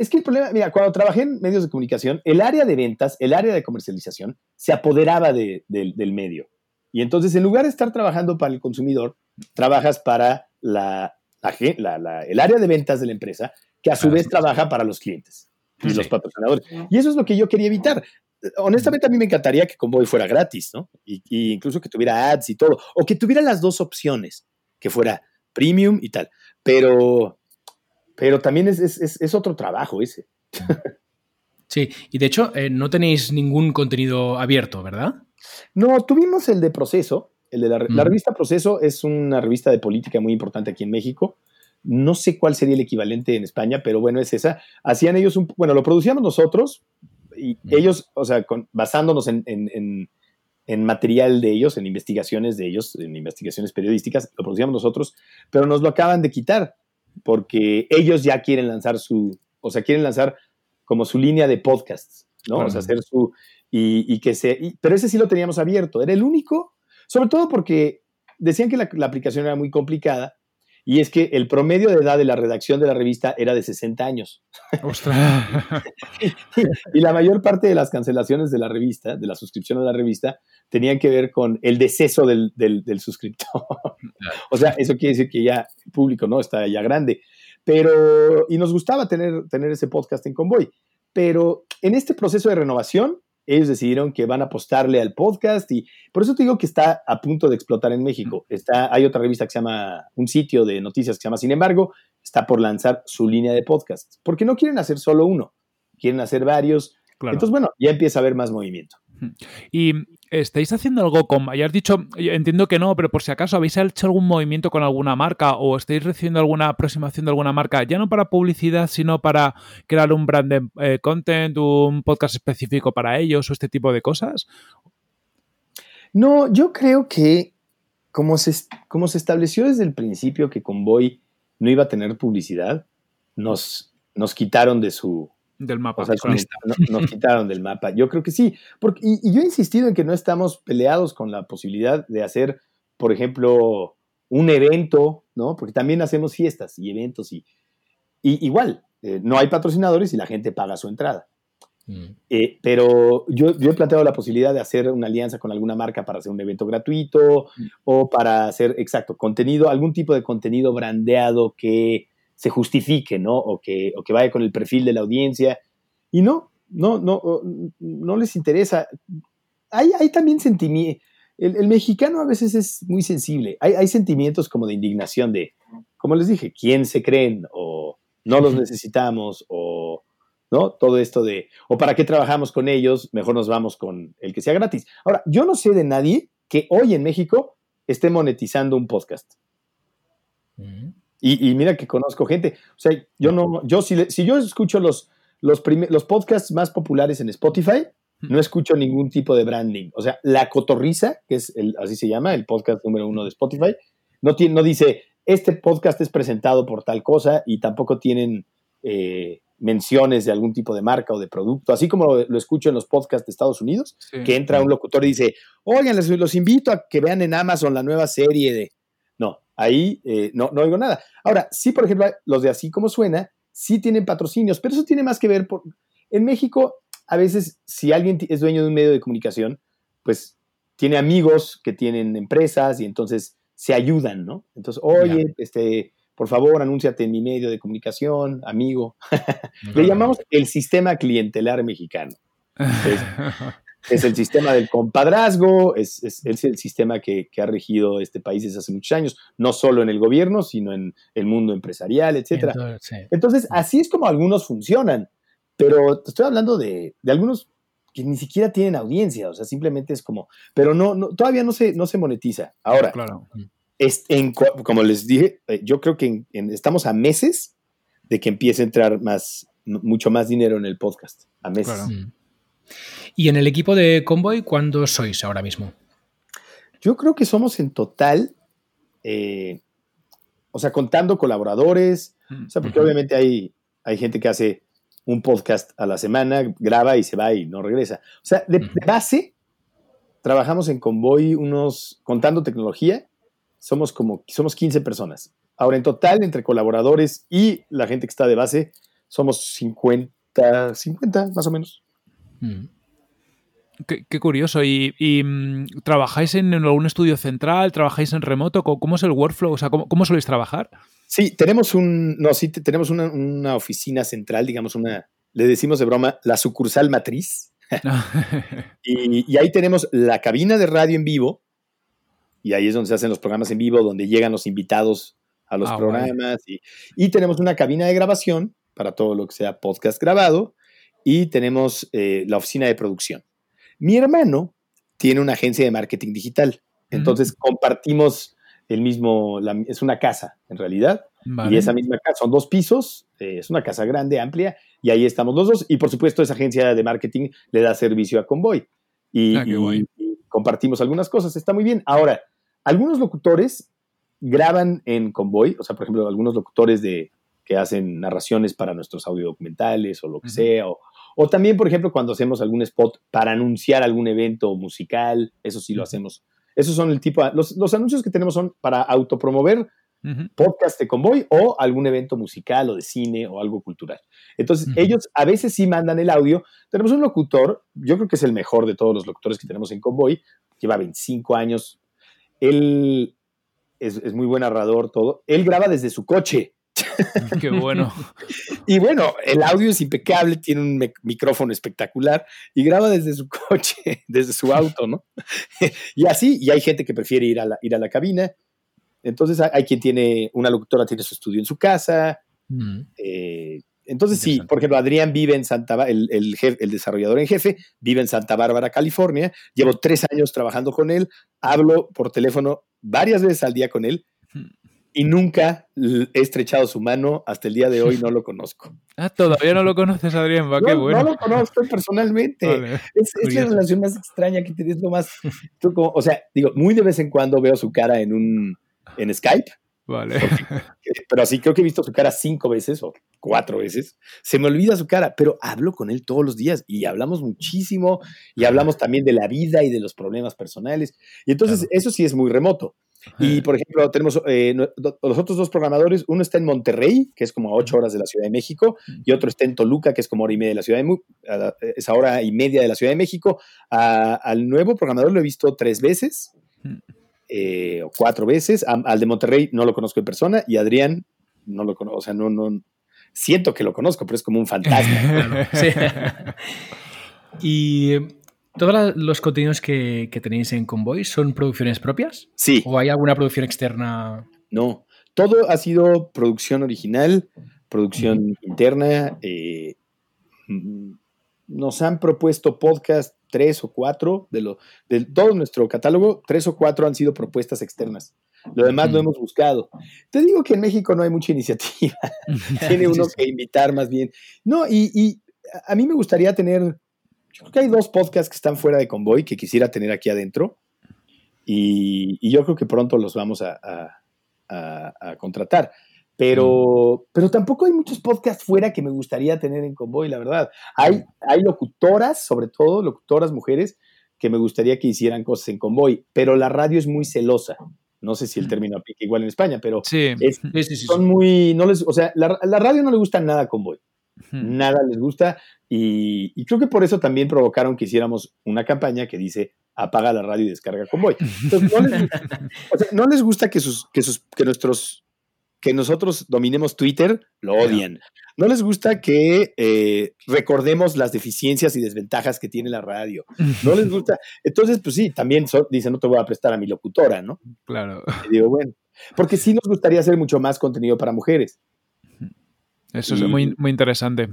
es que el problema, mira, cuando trabajé en medios de comunicación, el área de ventas, el área de comercialización, se apoderaba del medio. Y entonces, en lugar de estar trabajando para el consumidor, trabajas para la, el área de ventas de la empresa, que a su vez trabaja para los clientes y los patrocinadores. Y eso es lo que yo quería evitar. Honestamente, a mí me encantaría que Convoy fuera gratis, ¿no? Y, y incluso que tuviera ads y todo, o que tuviera las dos opciones, que fuera premium y tal. Pero, pero también es, otro trabajo ese. Sí, y de hecho eh, no tenéis ningún contenido abierto, ¿verdad? No, tuvimos el de Proceso. El de la, revista Proceso es una revista de política muy importante aquí en México. No sé cuál sería el equivalente en España, pero bueno, es esa. Hacían ellos un. Bueno, lo producíamos nosotros y ellos, o sea, basándonos en, en, material de ellos, en investigaciones de ellos, en investigaciones periodísticas, lo producíamos nosotros, pero nos lo acaban de quitar porque ellos ya quieren lanzar su, o sea, quieren lanzar como su línea de podcasts, ¿no? O sea, hacer su, y, que se, pero ese sí lo teníamos abierto, era el único, sobre todo porque decían que la, aplicación era muy complicada, y es que el promedio de edad de la redacción de la revista era de 60 años. ¡Ostras! y la mayor parte de las cancelaciones de la revista, de la suscripción a la revista, tenían que ver con el deceso del, suscriptor. o sea, eso quiere decir que ya el público no está ya grande. Pero, y nos gustaba tener, tener ese podcast en Convoy. Pero en este proceso de renovación, ellos decidieron que van a apostarle al podcast y por eso te digo que está a punto de explotar en México. Está, hay otra revista que se llama, un sitio de noticias que se llama Sin embargo, está por lanzar su línea de podcast, porque no quieren hacer solo uno, quieren hacer varios. Entonces, bueno, ya empieza a haber más movimiento. Y ¿Estáis haciendo algo con.? Ya has dicho, entiendo que no, pero por si acaso, ¿habéis hecho algún movimiento con alguna marca o estáis recibiendo alguna aproximación de alguna marca, ya no para publicidad, sino para crear un brand eh, content, un podcast específico para ellos o este tipo de cosas? No, yo creo que como se, como se estableció desde el principio que Convoy no iba a tener publicidad, nos, nos quitaron de su, del mapa. nos, quitaron del mapa. Yo creo que sí. Porque, y, yo he insistido en que no estamos peleados con la posibilidad de hacer, por ejemplo, un evento, ¿no? Porque también hacemos fiestas y eventos y, y igual, eh, no hay patrocinadores y la gente paga su entrada. Mm. Eh, pero yo, yo, he planteado la posibilidad de hacer una alianza con alguna marca para hacer un evento gratuito mm. o para hacer, exacto, contenido, algún tipo de contenido brandeado que se justifique, ¿no? O que, o que vaya con el perfil de la audiencia. Y no, no, no, no les interesa. Hay, hay también sentimientos. El, mexicano a veces es muy sensible. Hay, hay, sentimientos como de indignación de, como les dije, ¿quién se creen? O no los necesitamos, o ¿no? Todo esto de, o para qué trabajamos con ellos, mejor nos vamos con el que sea gratis. Ahora, yo no sé de nadie que hoy en México esté monetizando un podcast. Y, mira que conozco gente, o sea, yo no, yo si, si yo escucho los, los, los podcasts más populares en Spotify, no escucho ningún tipo de branding. O sea, La Cotorriza, que es el, así se llama, el podcast número uno de Spotify, no, tiene, no dice, este podcast es presentado por tal cosa y tampoco tienen eh, menciones de algún tipo de marca o de producto, así como lo, escucho en los podcasts de Estados Unidos, que entra un locutor y dice, oigan, les, los invito a que vean en Amazon la nueva serie de... Ahí eh, no, no oigo nada. Ahora, sí, por ejemplo, los de Así como Suena, sí tienen patrocinios, pero eso tiene más que ver por... En México, a veces, si alguien es dueño de un medio de comunicación, pues tiene amigos que tienen empresas y entonces se ayudan, ¿no? Entonces, oye, este por favor, anúnciate en mi medio de comunicación, amigo. Le llamamos el sistema clientelar mexicano. Es, el sistema del compadrazgo, es, el sistema que, ha regido este país desde hace muchos años, no solo en el gobierno, sino en el mundo empresarial, etc. Entonces, así es como algunos funcionan, pero te estoy hablando de, algunos que ni siquiera tienen audiencia, o sea, simplemente es como, pero no, no todavía no se, no se monetiza. Ahora, claro como les dije, eh, yo creo que estamos a meses de que empiece a entrar más, mucho más dinero en el podcast. A meses. Mm. ¿Y en el equipo de Convoy cuándo sois ahora mismo? Yo creo que somos en total, eh, o sea, contando colaboradores, o sea, porque obviamente hay, hay gente que hace un podcast a la semana, graba y se va y no regresa. O sea, de, de base, trabajamos en Convoy unos, contando tecnología, somos como somos 15 personas. Ahora, en total, entre colaboradores y la gente que está de base, somos 50, 50 más o menos. Mm. Qué, curioso. ¿Y, mm, trabajáis en algún estudio central? ¿Trabajáis en remoto? ¿Cómo, es el workflow? O sea, ¿cómo, ¿cómo, soléis trabajar? Sí, tenemos un. No, sí, tenemos una, oficina central, digamos, una. Le decimos de broma, la sucursal matriz. y, y, ahí tenemos la cabina de radio en vivo, y ahí es donde se hacen los programas en vivo, donde llegan los invitados a los ah, programas. Y, tenemos una cabina de grabación para todo lo que sea podcast grabado y tenemos eh, la oficina de producción. Mi hermano tiene una agencia de marketing digital, entonces compartimos el mismo, es una casa en realidad, y esa misma casa son dos pisos, eh, es una casa grande, amplia, y ahí estamos los dos, y por supuesto esa agencia de marketing le da servicio a Convoy. Y, ah, y compartimos algunas cosas, está muy bien. Ahora, algunos locutores graban en Convoy, o sea, por ejemplo, algunos locutores de, que hacen narraciones para nuestros audiodocumentales o lo que sea, o, también, por ejemplo, cuando hacemos algún spot para anunciar algún evento musical, eso sí lo hacemos. Esos son el tipo, los, los anuncios que tenemos son para autopromover podcast de Convoy o algún evento musical o de cine o algo cultural. Entonces, ellos a veces sí mandan el audio. Tenemos un locutor, yo creo que es el mejor de todos los locutores que tenemos en Convoy, lleva 25 años él es, muy buen narrador, todo. Él graba desde su coche. Qué bueno. y bueno, el audio es impecable, tiene un micrófono espectacular y graba desde su coche, desde su auto, ¿no? y así, y hay gente que prefiere ir a la, ir a la cabina. Entonces hay, quien tiene, una locutora tiene su estudio en su casa. Mm. Eh, entonces, sí, por ejemplo, Adrián vive en Santa el, el, el, desarrollador en jefe, vive en Santa Bárbara, California. Llevo tres años trabajando con él. Hablo por teléfono varias veces al día con él y nunca he estrechado su mano. Hasta el día de hoy no lo conozco. Ah, todavía no lo conoces, Adrián. Va, qué bueno. No lo conozco personalmente. Es, la relación más extraña que tienes, lo más. o sea, digo, muy de vez en cuando veo su cara en un en Skype Vale. pero así creo que he visto su cara cinco veces o cuatro veces. Se me olvida su cara, pero hablo con él todos los días y hablamos muchísimo y hablamos también de la vida y de los problemas personales. Y entonces eso sí es muy remoto. Y, por ejemplo, tenemos eh, los otros dos programadores, uno está en Monterrey, que es como a ocho horas de la Ciudad de México, y otro está en Toluca, que es como hora y media de la Ciudad de México, es hora y media de la Ciudad de México. al nuevo programador lo he visto tres veces, eh, o cuatro veces. al de Monterrey no lo conozco en persona, y Adrián no lo conozco, o sea, no, no, siento que lo conozco, pero es como un fantasma. y ¿Todos los contenidos que, tenéis en Convoy son producciones propias? Sí. ¿O hay alguna producción externa? No, todo ha sido producción original, producción interna. Eh, mm, nos han propuesto podcast tres o cuatro de, lo, de todo nuestro catálogo, tres o cuatro han sido propuestas externas. Lo demás lo hemos buscado. Te digo que en México no hay mucha iniciativa. Tiene uno que invitar más bien. No, y, y a mí me gustaría tener yo creo que hay dos podcasts que están fuera de Convoy que quisiera tener aquí adentro. Y, yo creo que pronto los vamos a, contratar. Pero, pero tampoco hay muchos podcasts fuera que me gustaría tener en Convoy, la verdad. Hay, hay locutoras, sobre todo, locutoras mujeres, que me gustaría que hicieran cosas en Convoy, pero la radio es muy celosa. No sé si el término aplica igual en España, pero sí. son muy, no les, o sea, la, la radio no le gusta nada a Convoy. Nada les gusta y, creo que por eso también provocaron que hiciéramos una campaña que dice apaga la radio y descarga convoy. Entonces, no les, gusta que, sus, que, sus, que nuestros que nosotros dominemos Twitter, lo odian. No les gusta que eh, recordemos las deficiencias y desventajas que tiene la radio. No les gusta. Entonces, pues sí, también dicen, no te voy a prestar a mi locutora, ¿no? Claro. Y digo, bueno, porque sí nos gustaría hacer mucho más contenido para mujeres. Eso es muy, muy interesante.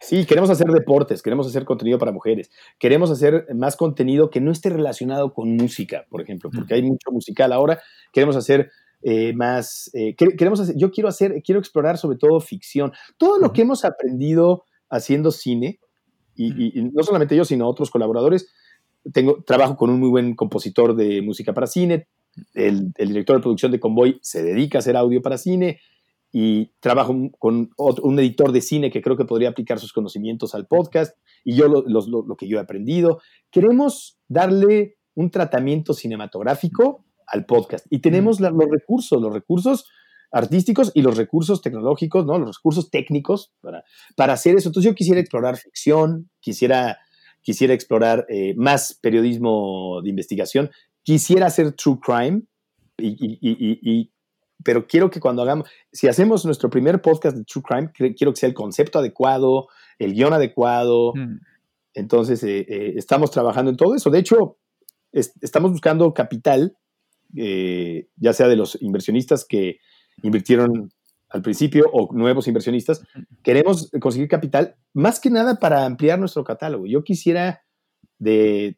Sí, queremos hacer deportes, queremos hacer contenido para mujeres, queremos hacer más contenido que no esté relacionado con música, por ejemplo, porque hay mucho musical ahora. Queremos hacer eh, más, eh, queremos hacer, yo quiero hacer, quiero explorar sobre todo ficción. Todo lo que hemos aprendido haciendo cine, y, no solamente yo, sino otros colaboradores, tengo, trabajo con un muy buen compositor de música para cine, el, el director de producción de Convoy se dedica a hacer audio para cine, y trabajo con un editor de cine que creo que podría aplicar sus conocimientos al podcast y yo lo, que yo he aprendido. Queremos darle un tratamiento cinematográfico al podcast y tenemos los recursos, los recursos artísticos y los recursos tecnológicos, ¿no? los recursos técnicos para, para hacer eso. Entonces yo quisiera explorar ficción, quisiera, quisiera explorar eh, más periodismo de investigación, quisiera hacer true crime y, y pero quiero que cuando hagamos, si hacemos nuestro primer podcast de True Crime, quiero que sea el concepto adecuado, el guion adecuado. Mm. Entonces, eh, eh, estamos trabajando en todo eso. De hecho, estamos buscando capital, eh, ya sea de los inversionistas que invirtieron al principio o nuevos inversionistas. Queremos conseguir capital más que nada para ampliar nuestro catálogo. Yo quisiera de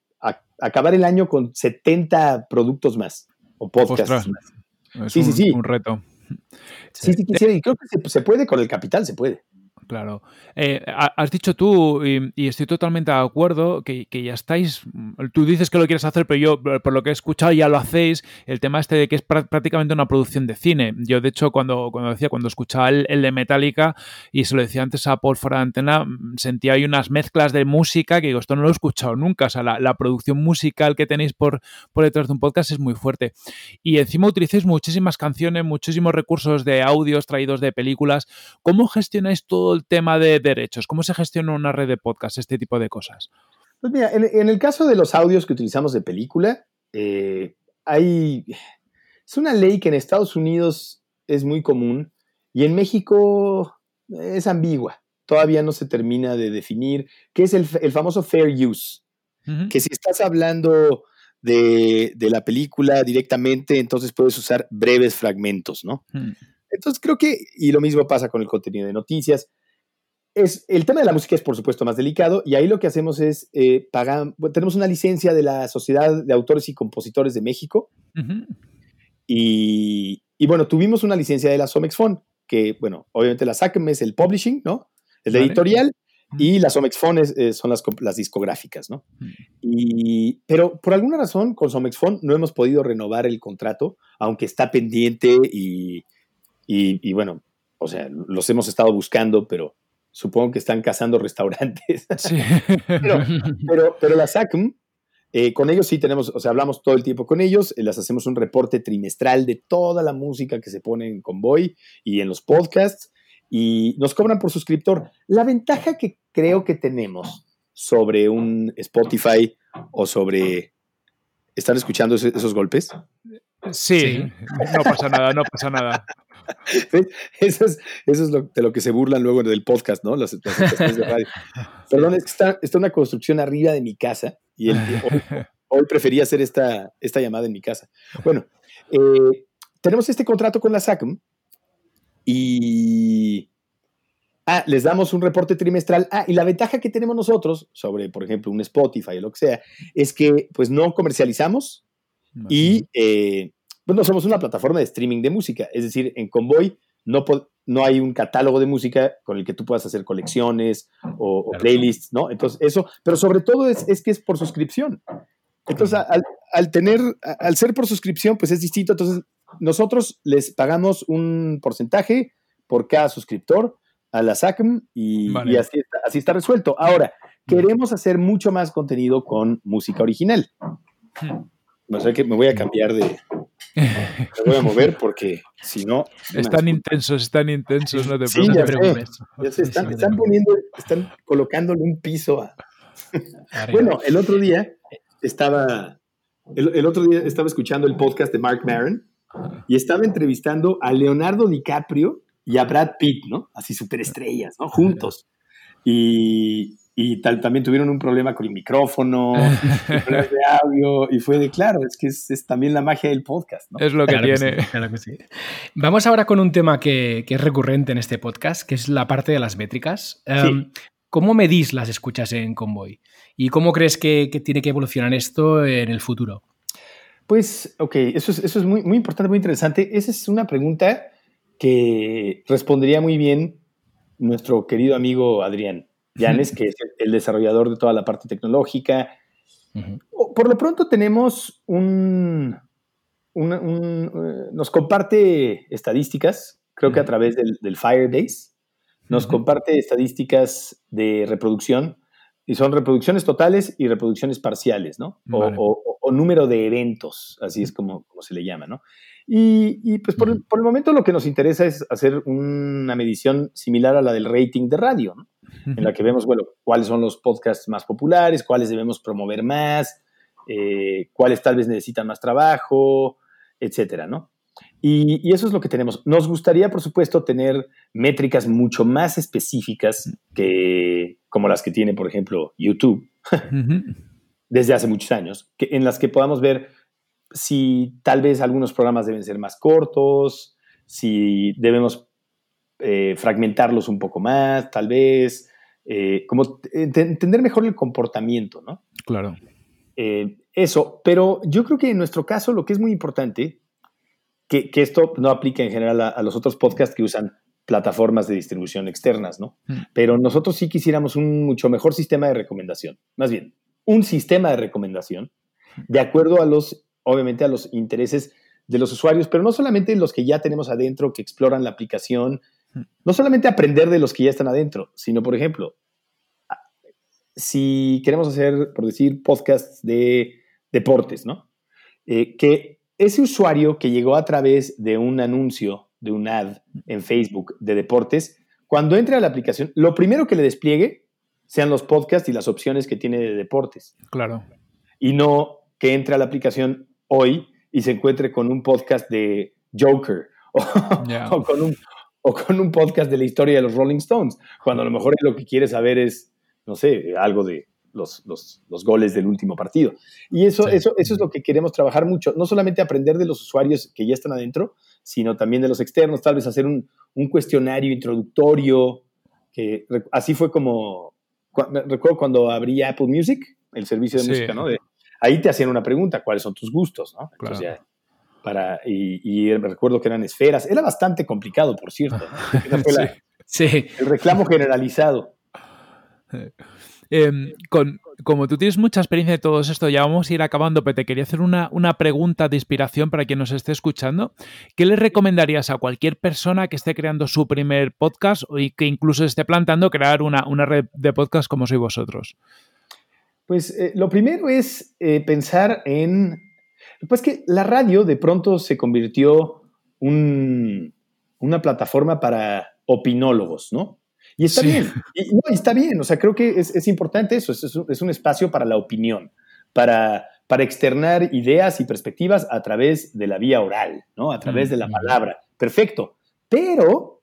acabar el año con 70 productos más o podcasts más sí, sí, sí. un reto. Sí, sí, quisiera, y creo que se, puede con el capital, se puede. Claro. Eh, has dicho tú, y, estoy totalmente de acuerdo, que, ya estáis. Tú dices que lo quieres hacer, pero yo, por lo que he escuchado, ya lo hacéis. El tema este de que es prácticamente una producción de cine. Yo, de hecho, cuando, cuando decía, cuando escuchaba el, de Metallica, y se lo decía antes a Paul fuera de antena, sentía ahí unas mezclas de música que digo, esto no lo he escuchado nunca. O sea, la, producción musical que tenéis por, por detrás de un podcast es muy fuerte. Y encima utilizáis muchísimas canciones, muchísimos recursos de audios traídos de películas. ¿Cómo gestionáis todo el tema de derechos? ¿Cómo se gestiona una red de podcast, este tipo de cosas? Pues mira, en, el caso de los audios que utilizamos de película, eh, hay. Es una ley que en Estados Unidos es muy común y en México es ambigua. Todavía no se termina de definir qué es el, famoso fair use. Que si estás hablando de, la película directamente, entonces puedes usar breves fragmentos, ¿no? Entonces creo que, y lo mismo pasa con el contenido de noticias, es, el tema de la música es por supuesto más delicado y ahí lo que hacemos es eh, pagar, tenemos una licencia de la Sociedad de Autores y Compositores de México. Y, bueno, tuvimos una licencia de la Somexfon, que bueno, obviamente la SACM es el publishing, ¿no? El editorial y las Somexfon eh, son las, las, discográficas, ¿no? y, pero por alguna razón con Somexfon no hemos podido renovar el contrato, aunque está pendiente y, y bueno, o sea, los hemos estado buscando, pero supongo que están cazando restaurantes. pero, pero, la SACM eh, con ellos sí tenemos, o sea, hablamos todo el tiempo con ellos, eh, les hacemos un reporte trimestral de toda la música que se pone en Convoy y en los podcasts y nos cobran por suscriptor. La ventaja que creo que tenemos sobre un Spotify o sobre... ¿Están escuchando esos, golpes? Sí, no pasa nada, no pasa nada. Eso es, eso es lo, de lo que se burlan luego del podcast, ¿no? Las, las de radio. Perdón, es que está, está, una construcción arriba de mi casa y el, hoy, hoy, preferí hacer esta, esta llamada en mi casa. Bueno, eh, tenemos este contrato con la SACM y Ah, les damos un reporte trimestral. Ah, y la ventaja que tenemos nosotros sobre, por ejemplo, un Spotify o lo que sea, es que pues no comercializamos y eh, pues no somos una plataforma de streaming de música. Es decir, en Convoy no, no hay un catálogo de música con el que tú puedas hacer colecciones o, playlists, ¿no? Entonces, eso, pero sobre todo es, es que es por suscripción. Entonces, al, al, tener, al ser por suscripción, pues es distinto. Entonces, nosotros les pagamos un porcentaje por cada suscriptor a la SACM y, así, está, resuelto. Ahora, queremos hacer mucho más contenido con música original. No sé que me voy a cambiar de. Me voy a mover porque si no. Están intensos, están intensos, no te sí, preocupes. Ya, se están, están poniendo, están colocándole un piso a. bueno, el otro día estaba. El, el, otro día estaba escuchando el podcast de Mark Maron y estaba entrevistando a Leonardo DiCaprio y a Brad Pitt, ¿no? Así superestrellas, ¿no? Juntos. Y, y tal, también tuvieron un problema con el micrófono, de audio, y fue de claro, es que es, también la magia del podcast, ¿no? Es lo que tiene. claro que sí. Vamos ahora con un tema que, que, es recurrente en este podcast, que es la parte de las métricas. Em, ¿Cómo medís las escuchas en Convoy? ¿Y cómo crees que, que, tiene que evolucionar esto en el futuro? Pues, ok, eso es, eso es muy, muy importante, muy interesante. Esa es una pregunta que respondería muy bien nuestro querido amigo Adrián Llanes, que es el desarrollador de toda la parte tecnológica. Por lo pronto tenemos un, eh, nos comparte estadísticas, creo que a través del, del Firebase, nos comparte estadísticas de reproducción y son reproducciones totales y reproducciones parciales, ¿no? O, número de eventos, así es como, como se le llama, ¿no? Y, pues por el, momento lo que nos interesa es hacer una medición similar a la del rating de radio, ¿no? En la que vemos, bueno, cuáles son los podcasts más populares, cuáles debemos promover más, eh, cuáles tal vez necesitan más trabajo, etcétera, ¿no? Y, eso es lo que tenemos. Nos gustaría, por supuesto, tener métricas mucho más específicas que como las que tiene, por ejemplo, YouTube, desde hace muchos años, que, en las que podamos ver si tal vez algunos programas deben ser más cortos, si debemos eh, fragmentarlos un poco más, tal vez, eh, como entender mejor el comportamiento, ¿no? Claro. Eh, eso, pero yo creo que en nuestro caso lo que es muy importante, que, esto no aplica en general a, los otros podcasts que usan plataformas de distribución externas, ¿no? Mm. Pero nosotros sí quisiéramos un mucho mejor sistema de recomendación, más bien, un sistema de recomendación de acuerdo a los obviamente a los intereses de los usuarios, pero no solamente los que ya tenemos adentro, que exploran la aplicación. No solamente aprender de los que ya están adentro, sino, por ejemplo, si queremos hacer, por decir, podcasts de deportes, ¿no? Eh, que ese usuario que llegó a través de un anuncio, de un ad en Facebook de deportes, cuando entre a la aplicación, lo primero que le despliegue sean los podcasts y las opciones que tiene de deportes. Claro. Y no que entre a la aplicación hoy y se encuentre con un podcast de Joker o, con un, o con un podcast de la historia de los Rolling Stones, cuando a lo mejor lo que quiere saber es, no sé, algo de los, los, los goles del último partido. Y eso, eso, eso es lo que queremos trabajar mucho, no solamente aprender de los usuarios que ya están adentro, sino también de los externos, tal vez hacer un, un cuestionario introductorio, que así fue como, recuerdo cuando abrí Apple Music, el servicio de música, ¿no? ahí te hacían una pregunta, ¿cuáles son tus gustos? ¿no? Para, y, recuerdo que eran esferas. Era bastante complicado, por cierto. sí. El reclamo generalizado. Em, con, como tú tienes mucha experiencia de todo esto, ya vamos a ir acabando, pero te quería hacer una, una, pregunta de inspiración para quien nos esté escuchando. ¿Qué le recomendarías a cualquier persona que esté creando su primer podcast y que incluso esté plantando crear una, una red de podcast como sois vosotros? Pues eh, lo primero es eh, pensar en, pues que la radio de pronto se convirtió un, una plataforma para opinólogos, ¿no? Y está bien, y, no, está bien, o sea, creo que es, es importante eso, es, es, un, espacio para la opinión, para, para externar ideas y perspectivas a través de la vía oral, ¿no? A través de la palabra. Perfecto. Pero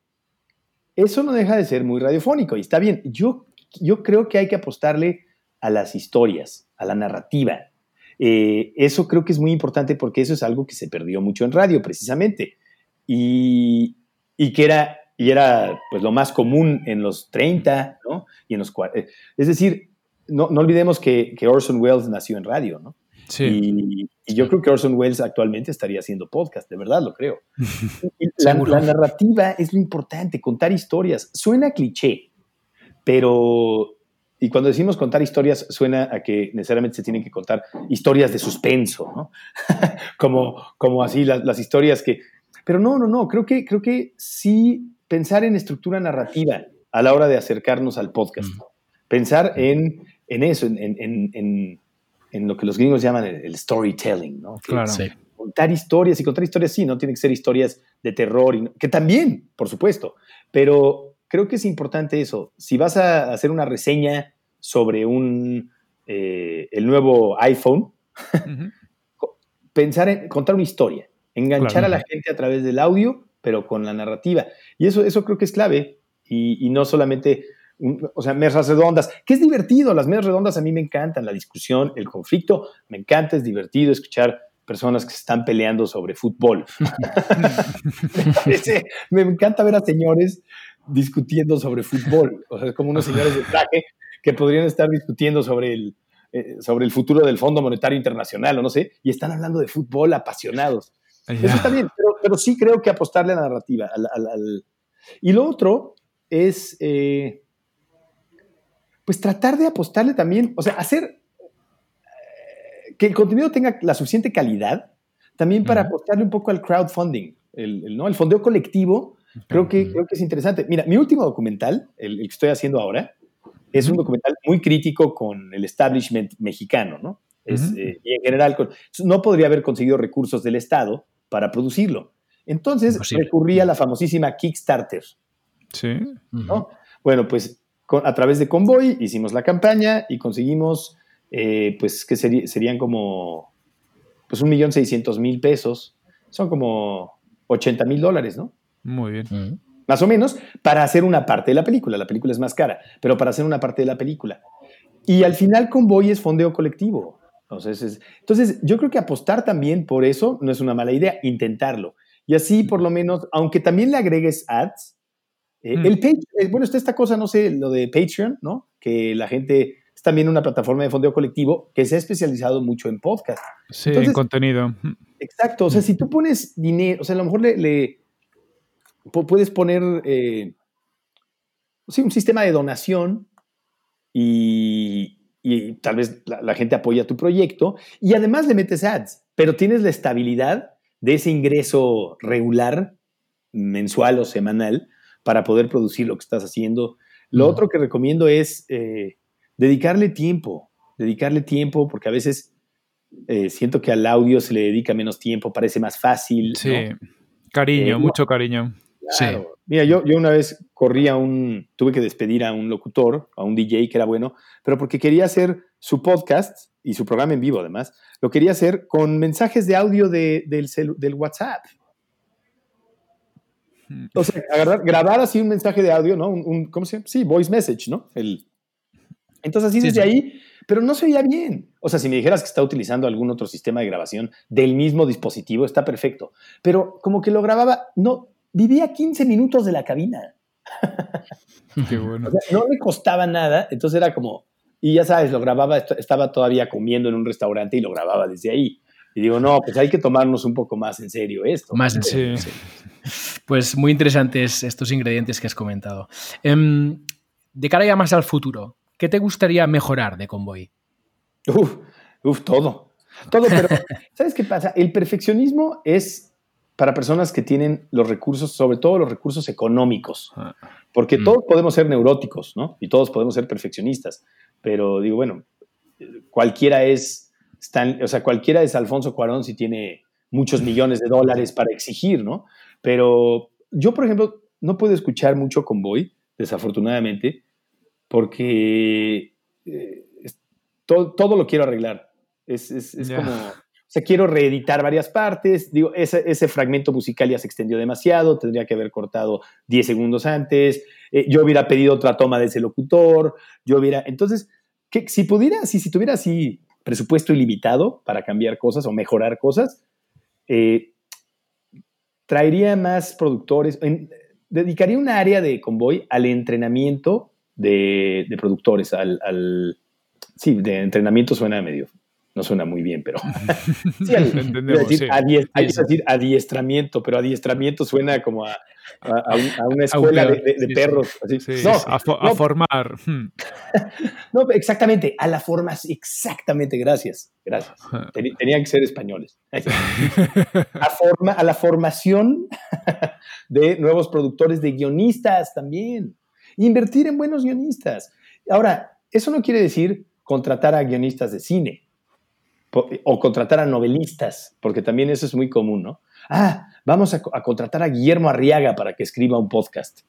eso no deja de ser muy radiofónico y está bien. Yo, yo creo que hay que apostarle a las historias, a la narrativa. Eh, eso creo que es muy importante porque eso es algo que se perdió mucho en radio, precisamente. Y, y que era, y era pues, lo más común en los 30, ¿no? Y en los eh, Es decir, no, no olvidemos que, que, Orson Welles nació en radio, ¿no? Sí. Y, yo creo que Orson Welles actualmente estaría haciendo podcast, de verdad lo creo. la, la, narrativa es lo importante, contar historias. Suena cliché, pero y cuando decimos contar historias, suena a que necesariamente se tienen que contar historias de suspenso, ¿no? como, como así las, las, historias que... Pero no, no, no, creo que, creo que sí pensar en estructura narrativa a la hora de acercarnos al podcast. Pensar en, en eso, en, en, en, en, lo que los gringos llaman el, storytelling, ¿no? claro. Contar historias, y contar historias sí, no tienen que ser historias de terror, y, que también, por supuesto, pero creo que es importante eso. Si vas a hacer una reseña sobre un, eh, el nuevo iPhone, pensar en contar una historia, enganchar a la gente a través del audio, pero con la narrativa. Y eso, eso creo que es clave. Y, no solamente, o sea, mesas redondas, que es divertido. Las mesas redondas a mí me encantan, la discusión, el conflicto, me encanta, es divertido escuchar personas que se están peleando sobre fútbol. me, me, encanta ver a señores discutiendo sobre fútbol, o sea, como unos señores de traje que podrían estar discutiendo sobre el, eh, sobre el futuro del Fondo Monetario Internacional o no sé, y están hablando de fútbol apasionados. Eso está bien, pero, sí creo que apostarle a la narrativa. Y lo otro es, eh, pues tratar de apostarle también, o sea, hacer eh, que el contenido tenga la suficiente calidad, también para apostarle un poco al crowdfunding, el, ¿no? el fondeo colectivo Creo que, creo que es interesante. Mira, mi último documental, el, que estoy haciendo ahora, es un documental muy crítico con el establishment mexicano, ¿no? Eh, y en general, no podría haber conseguido recursos del Estado para producirlo. Entonces recurrí a la famosísima Kickstarter. Sí. ¿no? Bueno, pues a través de Convoy hicimos la campaña y conseguimos, eh, pues, que serían como, pues, un millón seiscientos mil pesos. Son como 80 mil dólares, ¿no? Muy bien. Más o menos, para hacer una parte de la película. La película es más cara, pero para hacer una parte de la película. Y al final Convoy es fondeo colectivo. Entonces, entonces, yo creo que apostar también por eso no es una mala idea, intentarlo. Y así, por lo menos, aunque también le agregues ads, eh, mm. el eh, bueno, está esta cosa, no sé, lo de Patreon, ¿no? Que la gente es también una plataforma de fondeo colectivo que se ha especializado mucho en podcast. Sí, en contenido. Exacto, o sea, si tú pones dinero, o sea, a lo mejor le puedes poner eh, un sistema de donación y, tal vez la, gente apoya tu proyecto y además le metes ads, pero tienes la estabilidad de ese ingreso regular, mensual o semanal, para poder producir lo que estás haciendo. Lo otro que recomiendo es eh, dedicarle tiempo, dedicarle tiempo, porque a veces eh, siento que al audio se le dedica menos tiempo, parece más fácil. Sí, cariño, mucho cariño. Sí. Mira, yo, yo una vez corrí a un, tuve que despedir a un locutor, a un DJ que era bueno, pero porque quería hacer su podcast y su programa en vivo además, lo quería hacer con mensajes de audio de, del, del WhatsApp. Hmm. O sea, grabar así un mensaje de audio, ¿no? Un, ¿Cómo se llama? Sí, voice message, ¿no? El, entonces así desde ahí, pero no se oía bien. O sea, si me dijeras que está utilizando algún otro sistema de grabación del mismo dispositivo, está perfecto. Pero como que lo grababa, no, vivía 15 minutos de la cabina. Qué bueno. no le costaba nada, entonces era como, y ya sabes, lo grababa, estaba todavía comiendo en un restaurante y lo grababa desde ahí. Y digo, no, pues hay que tomarnos un poco más en serio esto. Más en serio. Pues muy interesantes estos ingredientes que has comentado. Em, de cara ya más al futuro, ¿qué te gustaría mejorar de Convoy? Uf, uf, todo. Todo, pero ¿sabes qué pasa? El perfeccionismo es para personas que tienen los recursos, sobre todo los recursos económicos, ah. porque mm. todos podemos ser neuróticos, ¿no? Y todos podemos ser perfeccionistas, pero digo, bueno, cualquiera es, o sea, cualquiera es Alfonso Cuarón si tiene muchos millones de dólares para exigir, ¿no? Pero yo, por ejemplo, no puedo escuchar mucho Convoy, desafortunadamente, porque eh, todo, todo, lo quiero arreglar. Es, es, es como, o sea, quiero reeditar varias partes. Digo, ese, ese, fragmento musical ya se extendió demasiado, tendría que haber cortado 10 segundos antes. Eh, yo hubiera pedido otra toma de ese locutor. Yo hubiera. Entonces, si pudiera, si, si tuviera así presupuesto ilimitado para cambiar cosas o mejorar cosas, eh, traería más productores, dedicaría un área de convoy al entrenamiento de, productores, al, al, sí, de entrenamiento suena medio, no suena muy bien, pero sí, decir, decir adiestramiento, pero adiestramiento suena como a, una escuela de, perros. no, a, formar. Hmm. no, exactamente, a la forma, exactamente, gracias, gracias. Tenían que ser españoles. a, forma, a la formación de nuevos productores, de guionistas también. Invertir en buenos guionistas. Ahora, eso no quiere decir contratar a guionistas de cine o contratar a novelistas, porque también eso es muy común, ¿no? Ah, vamos a, contratar a Guillermo Arriaga para que escriba un podcast,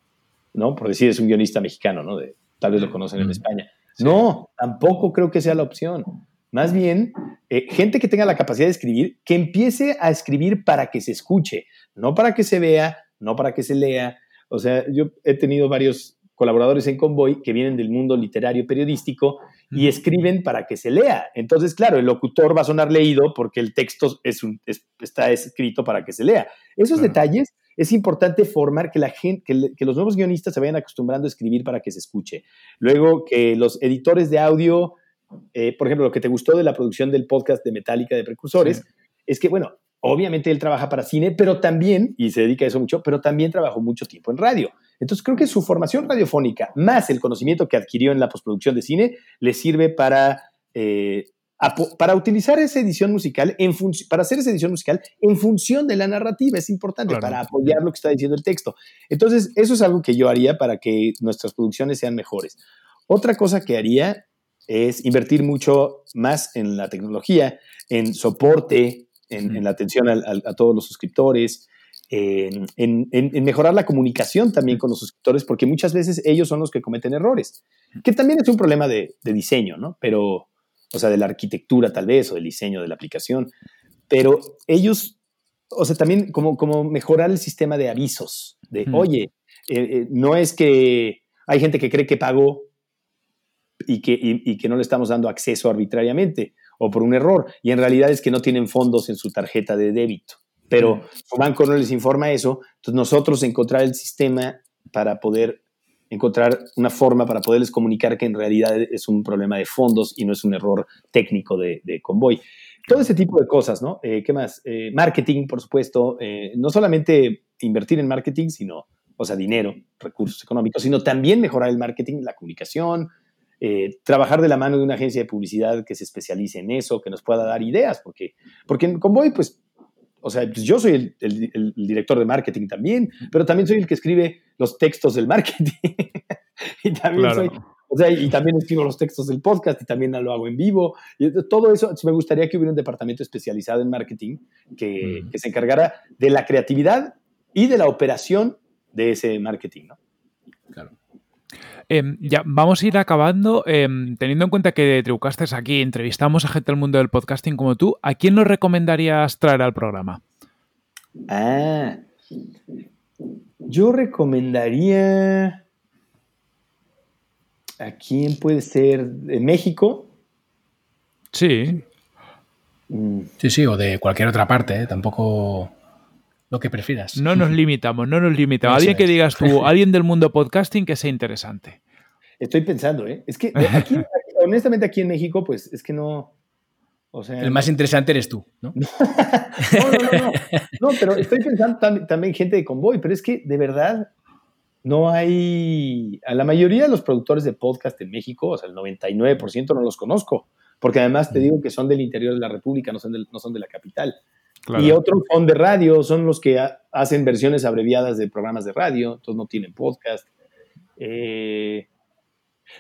¿no? Por decir, es un guionista mexicano, ¿no? De, tal vez lo conocen en España. No, tampoco creo que sea la opción. Más bien, eh, gente que tenga la capacidad de escribir, que empiece a escribir para que se escuche, no para que se vea, no para que se lea. O sea, yo he tenido varios colaboradores en Convoy que vienen del mundo literario periodístico y escriben para que se lea. Entonces, claro, el locutor va a sonar leído porque el texto es está escrito para que se lea. Esos detalles es importante formar que la gente, que, los nuevos guionistas se vayan acostumbrando a escribir para que se escuche. Luego, que los editores de audio, eh, por ejemplo, lo que te gustó de la producción del podcast de Metallica de Precursores, es que, bueno, obviamente él trabaja para cine, pero también, y se dedica a eso mucho, pero también trabajó mucho tiempo en radio. Entonces creo que su formación radiofónica, más el conocimiento que adquirió en la postproducción de cine, le sirve para, eh, para utilizar esa edición musical, en para hacer esa edición musical en función de la narrativa. Es importante para apoyar lo que está diciendo el texto. Entonces, eso es algo que yo haría para que nuestras producciones sean mejores. Otra cosa que haría es invertir mucho más en la tecnología, en soporte, en, la atención a todos los suscriptores, en, mejorar la comunicación también con los suscriptores, porque muchas veces ellos son los que cometen errores, que también es un problema de, diseño, ¿no? Pero, o sea, de la arquitectura tal vez, o del diseño de la aplicación, pero ellos, o sea, también como, como mejorar el sistema de avisos, de, oye, eh, eh, no es que hay gente que cree que pagó y que, y que no le estamos dando acceso arbitrariamente o por un error, y en realidad es que no tienen fondos en su tarjeta de débito pero su banco no les informa eso, entonces nosotros encontrar el sistema para poder encontrar una forma para poderles comunicar que en realidad es un problema de fondos y no es un error técnico de, de convoy. Todo ese tipo de cosas, ¿no? Eh, ¿Qué más? Eh, marketing, por supuesto. Eh, no solamente invertir en marketing, sino, o sea, dinero, recursos económicos, sino también mejorar el marketing, la comunicación, trabajar de la mano de una agencia de publicidad que se especialice en eso, que nos pueda dar ideas, porque, porque en Convoy, pues o sea, pues yo soy el, director de marketing también, pero también soy el que escribe los textos del marketing. y también soy, o sea, y también escribo los textos del podcast y también lo hago en vivo. Y todo eso, me gustaría que hubiera un departamento especializado en marketing que, mm. que se encargara de la creatividad y de la operación de ese marketing, ¿no? Claro. Em, ya, vamos a ir acabando. Em, teniendo en cuenta que Tribucasters aquí entrevistamos a gente del mundo del podcasting como tú, ¿a quién nos recomendarías traer al programa? Ah, yo recomendaría. ¿A quién puede ser? ¿De México? Sí. Mm. Sí, sí, o de cualquier otra parte, ¿eh? tampoco lo que prefieras. No nos limitamos, no nos limitamos. Alguien que digas tú, alguien del mundo podcasting que sea interesante. Estoy pensando, ¿eh? Es que aquí, honestamente aquí en México, pues es que no... O sea, el más interesante eres tú, ¿no? no, no, no, no, pero estoy pensando también, gente de convoy, pero es que de verdad no hay... A la mayoría de los productores de podcast en México, o sea, el 99% no los conozco, porque además te mm. digo que son del interior de la República, no son, no son de la capital. Y otros son de radio, son los que hacen versiones abreviadas de programas de radio, entonces no tienen podcast. Eh,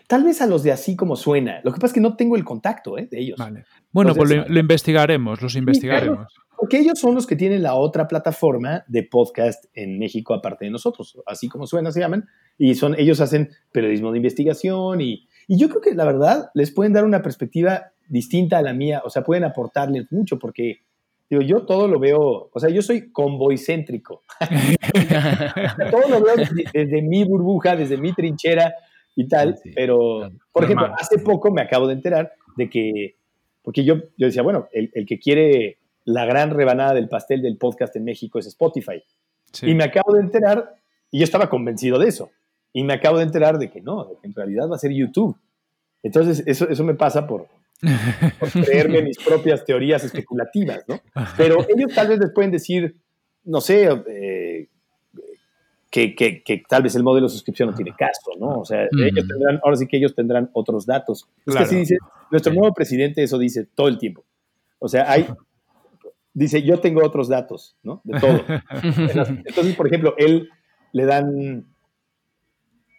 Tal vez a los de así como suena. Lo que pasa es que no tengo el contacto ¿eh? de ellos. Vale. Bueno, Entonces, pues lo, lo investigaremos, los investigaremos. Porque ellos son los que tienen la otra plataforma de podcast en México aparte de nosotros. Así como suena se llaman. Y son, ellos hacen periodismo de investigación y, y yo creo que la verdad les pueden dar una perspectiva distinta a la mía. O sea, pueden aportarles mucho porque Digo, yo todo lo veo, o sea, yo soy convoycéntrico. todo lo veo desde, desde, mi burbuja, desde mi trinchera y tal, sí, pero, claro. por ejemplo, Normal. hace poco me acabo de enterar de que, porque yo, yo decía, bueno, el, el, que quiere la gran rebanada del pastel del podcast en México es Spotify. Sí. Y me acabo de enterar, y yo estaba convencido de eso, y me acabo de enterar de que no, de que en realidad va a ser YouTube. Entonces, eso, eso me pasa por, por creerme mis propias teorías especulativas, ¿no? Pero ellos tal vez les pueden decir, no sé, eh, que, que, que, tal vez el modelo de suscripción no tiene caso, ¿no? O sea, mm. ellos tendrán, ahora sí que ellos tendrán otros datos. Claro. Es que así dice, nuestro nuevo presidente eso dice todo el tiempo. O sea, hay, dice, yo tengo otros datos, ¿no? De todo. Entonces, por ejemplo, él le dan,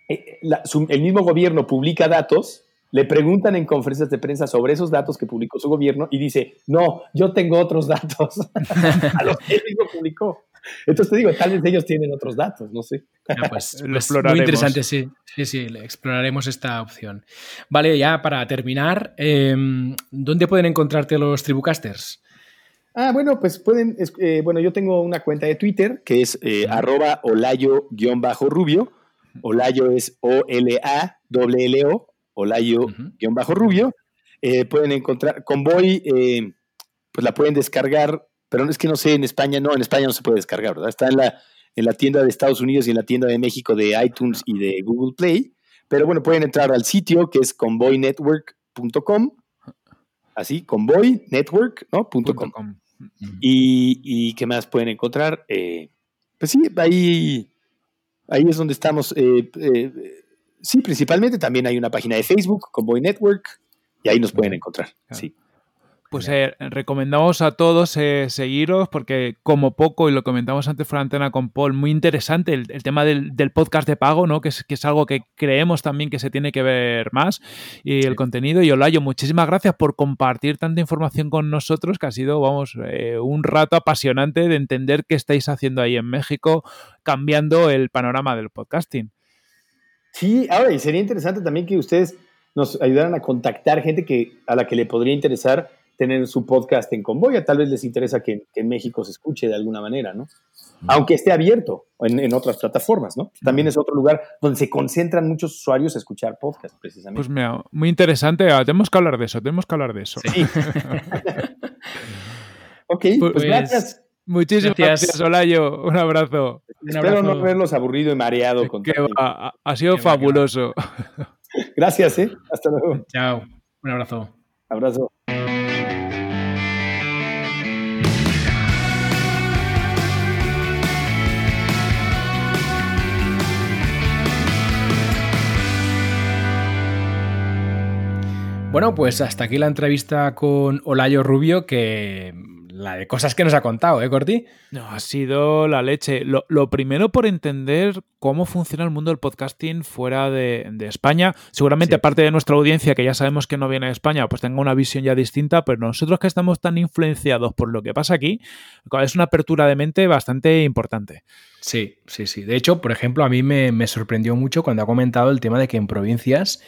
eh, la, su, el mismo gobierno publica datos le preguntan en conferencias de prensa sobre esos datos que publicó su gobierno y dice, no, yo tengo otros datos a los que él mismo publicó. Entonces te digo, tal vez ellos tienen otros datos, no sé. Pues, pues muy interesante, sí. Sí, sí, exploraremos esta opción. Vale, ya para terminar, eh, ¿dónde pueden encontrarte los Tribucasters? Ah, bueno, pues pueden, eh, bueno, yo tengo una cuenta de Twitter que es eh, arroba olayo-rubio. Olayo es O-L-A-L-L-O Olayo-Rubio. Uh -huh. eh, pueden encontrar, Convoy, eh, pues la pueden descargar, pero es que no sé, en España no, en España no se puede descargar, ¿verdad? Está en la, en la tienda de Estados Unidos y en la tienda de México de iTunes y de Google Play. Pero bueno, pueden entrar al sitio que es convoynetwork.com, así, convoynetwork, ¿no? Punto .com. .com. -huh. y, y, qué más pueden encontrar? Eh, pues sí, ahí, ahí es donde estamos. Eh, eh, sí, principalmente también hay una página de Facebook, Convoy Network, y ahí nos pueden encontrar. Claro. Sí. Pues eh, recomendamos a todos eh, seguiros porque como poco, y lo comentamos antes fuera antena con Paul, muy interesante el, el tema del, del, podcast de pago, ¿no? Que es, que es, algo que creemos también que se tiene que ver más y sí. el contenido. Y Olayo, muchísimas gracias por compartir tanta información con nosotros, que ha sido, vamos, eh, un rato apasionante de entender qué estáis haciendo ahí en México, cambiando el panorama del podcasting. Sí, ahora, y sería interesante también que ustedes nos ayudaran a contactar gente que, a la que le podría interesar tener su podcast en Convoya. Tal vez les interesa que, México se escuche de alguna manera, ¿no? Aunque esté abierto en, en, otras plataformas, ¿no? También es otro lugar donde se concentran muchos usuarios a escuchar podcast, precisamente. Pues mira, muy interesante. Ah, tenemos que hablar de eso, tenemos que hablar de eso. Sí. ok, pues, pues, gracias. Muchísimas gracias, gracias Olayo. Un abrazo. Un Espero abrazo. no haberlos aburrido y mareado. Con que va, ha sido que fabuloso. Va, gracias, ¿eh? Hasta luego. Chao. Un abrazo. Abrazo. Bueno, pues hasta aquí la entrevista con Olayo Rubio, que la de cosas que nos ha contado, ¿eh, Corti? No, ha sido la leche. Lo, lo, primero por entender cómo funciona el mundo del podcasting fuera de, de España. Seguramente sí. parte de nuestra audiencia, que ya sabemos que no viene de España, pues tenga una visión ya distinta, pero nosotros que estamos tan influenciados por lo que pasa aquí, es una apertura de mente bastante importante. Sí, sí, sí. De hecho, por ejemplo, a mí me, me sorprendió mucho cuando ha comentado el tema de que en provincias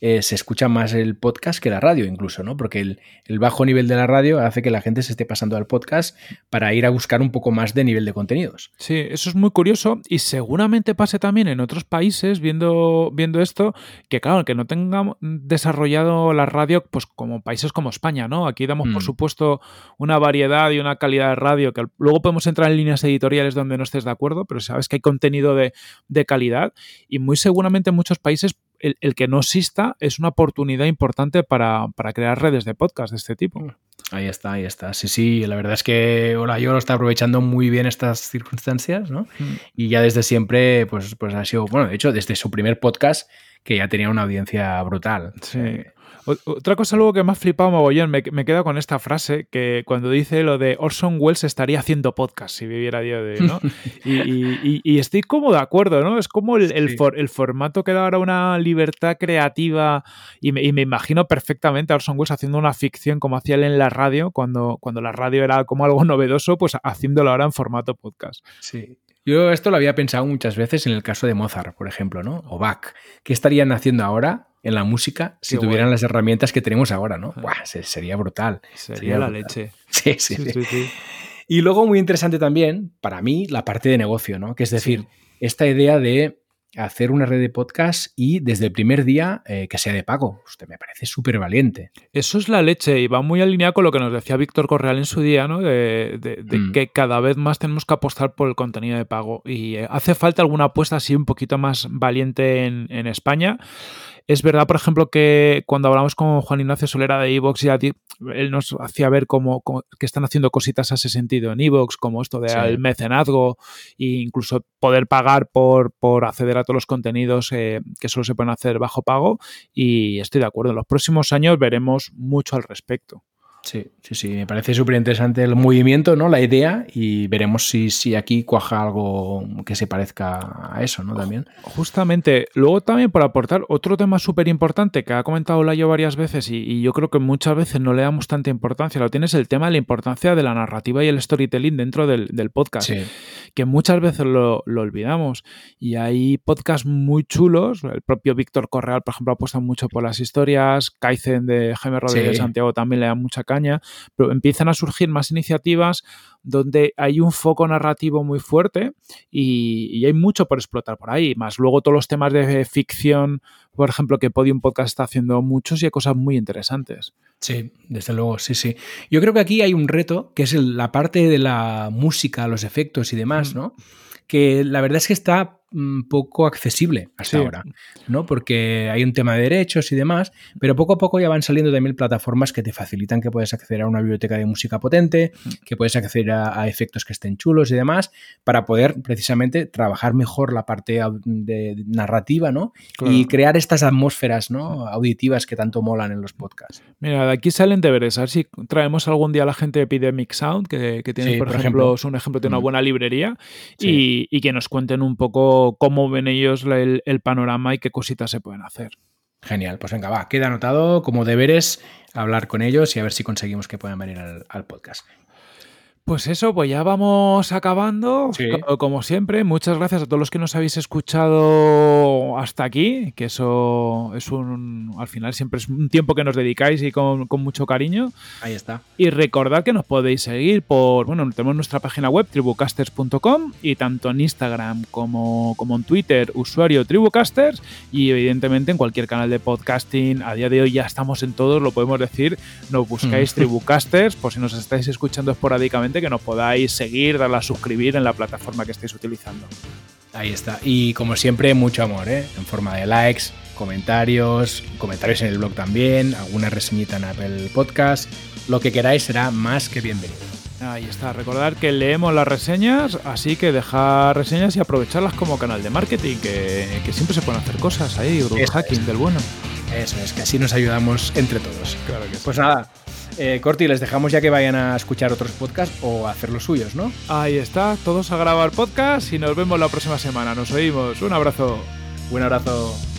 eh, se escucha más el podcast que la radio incluso, ¿no? Porque el, el, bajo nivel de la radio hace que la gente se esté pasando al podcast para ir a buscar un poco más de nivel de contenidos. Sí, eso es muy curioso y seguramente pase también en otros países viendo, viendo esto, que claro, que no tengamos desarrollado la radio pues como países como España, ¿no? Aquí damos mm. por supuesto una variedad y una calidad de radio que luego podemos entrar en líneas editoriales donde no estés de acuerdo, pero sabes que hay contenido de, de calidad y muy seguramente en muchos países el, el, que no exista es una oportunidad importante para, para, crear redes de podcast de este tipo. Ahí está, ahí está. Sí, sí, la verdad es que Hola Yo lo está aprovechando muy bien estas circunstancias, ¿no? Mm. Y ya desde siempre, pues, pues ha sido, bueno, de hecho, desde su primer podcast, que ya tenía una audiencia brutal. Sí. Otra cosa luego que me ha flipado mogollón, me, me queda con esta frase que cuando dice lo de Orson Welles estaría haciendo podcast si viviera día de hoy, ¿no? y, estoy como de acuerdo, ¿no? Es como el, el, formato que da ahora una libertad creativa y me, imagino perfectamente a Orson Welles haciendo una ficción como hacía él en la radio, cuando, cuando la radio era como algo novedoso, pues haciéndolo ahora en formato podcast. Sí. Yo esto lo había pensado muchas veces en el caso de Mozart, por ejemplo, ¿no? O Bach. ¿Qué estarían haciendo ahora en la música si tuvieran las herramientas que tenemos ahora, ¿no? Buah, sería brutal. Sería, la leche. Sí sí sí, Y luego muy interesante también, para mí, la parte de negocio, ¿no? Que es decir, esta idea de hacer una red de podcast y desde el primer día eh, que sea de pago. Usted me parece súper valiente. Eso es la leche y va muy alineado con lo que nos decía Víctor Correal en su día, ¿no? De, mm. que cada vez más tenemos que apostar por el contenido de pago y eh, hace falta alguna apuesta así un poquito más valiente en, en España. Es verdad, por ejemplo, que cuando hablamos con Juan Ignacio Solera de Evox, él nos hacía ver cómo, que están haciendo cositas a ese sentido en Evox, como esto del mecenazgo e incluso poder pagar por, por acceder a todos los contenidos eh, que solo se pueden hacer bajo pago. Y estoy de acuerdo, en los próximos años veremos mucho al respecto. Sí, sí, sí, me parece súper interesante el movimiento, ¿no? La idea y veremos si, si aquí cuaja algo que se parezca a eso, ¿no? También. Justamente, luego también por aportar otro tema súper importante que ha comentado Layo varias veces y, yo creo que muchas veces no le damos tanta importancia, lo tienes el tema de la importancia de la narrativa y el storytelling dentro del, podcast, que muchas veces lo, olvidamos y hay podcasts muy chulos, el propio Víctor Correal, por ejemplo, apuesta mucho por las historias, Kaizen de Jaime Rodríguez Santiago también le da mucha caña, pero empiezan a surgir más iniciativas donde hay un foco narrativo muy fuerte y, hay mucho por explotar por ahí, más luego todos los temas de ficción, por ejemplo, que Podium Podcast está haciendo muchos y hay cosas muy interesantes. Sí, desde luego, sí, sí. Yo creo que aquí hay un reto, que es la parte de la música, los efectos y demás, ¿no? Que la verdad es que está poco accesible hasta ahora, ¿no? Porque hay un tema de derechos y demás, pero poco a poco ya van saliendo también plataformas que te facilitan que puedes acceder a una biblioteca de música potente, mm. que puedes acceder a, efectos que estén chulos y demás, para poder precisamente trabajar mejor la parte de narrativa, ¿no? Y crear estas atmósferas, ¿no? Auditivas que tanto molan en los podcasts. Mira, de aquí salen deberes. A ver si traemos algún día a la gente de Epidemic Sound, que, tiene, por, ejemplo, es un ejemplo de una mm. buena librería, y que nos cuenten un poco cómo ven ellos el, panorama y qué cositas se pueden hacer. Genial, pues venga, va, queda anotado como deberes hablar con ellos y a ver si conseguimos que puedan venir al podcast. Pues eso, pues ya vamos acabando. Como siempre, muchas gracias a todos los que nos habéis escuchado hasta aquí, que eso es un, al final siempre es un tiempo que nos dedicáis y con, mucho cariño. Ahí está. Y recordad que nos podéis seguir por, bueno, tenemos nuestra página web, tribucasters.com, y tanto en Instagram como, como en Twitter, usuario Tribucasters, y evidentemente en cualquier canal de podcasting. A día de hoy ya estamos en todos, lo podemos decir, nos buscáis mm. Tribucasters, por si nos estáis escuchando esporádicamente que nos podáis seguir, darle a suscribir en la plataforma que estéis utilizando. Ahí está. Y como siempre, mucho amor, ¿eh? En forma de likes, comentarios, comentarios en el blog también, alguna reseñita en Apple Podcast. Lo que queráis será más que bienvenido. Ahí está. Recordar que leemos las reseñas, así que dejar reseñas y aprovecharlas como canal de marketing, que, siempre se pueden hacer cosas ahí, hacking del bueno. Eso es, que así nos ayudamos entre todos. Claro que Pues nada, eh, Corti, les dejamos ya que vayan a escuchar otros podcasts o a hacer los suyos, ¿no? Ahí está, todos a grabar podcast y nos vemos la próxima semana. Nos oímos. Un abrazo. Un abrazo.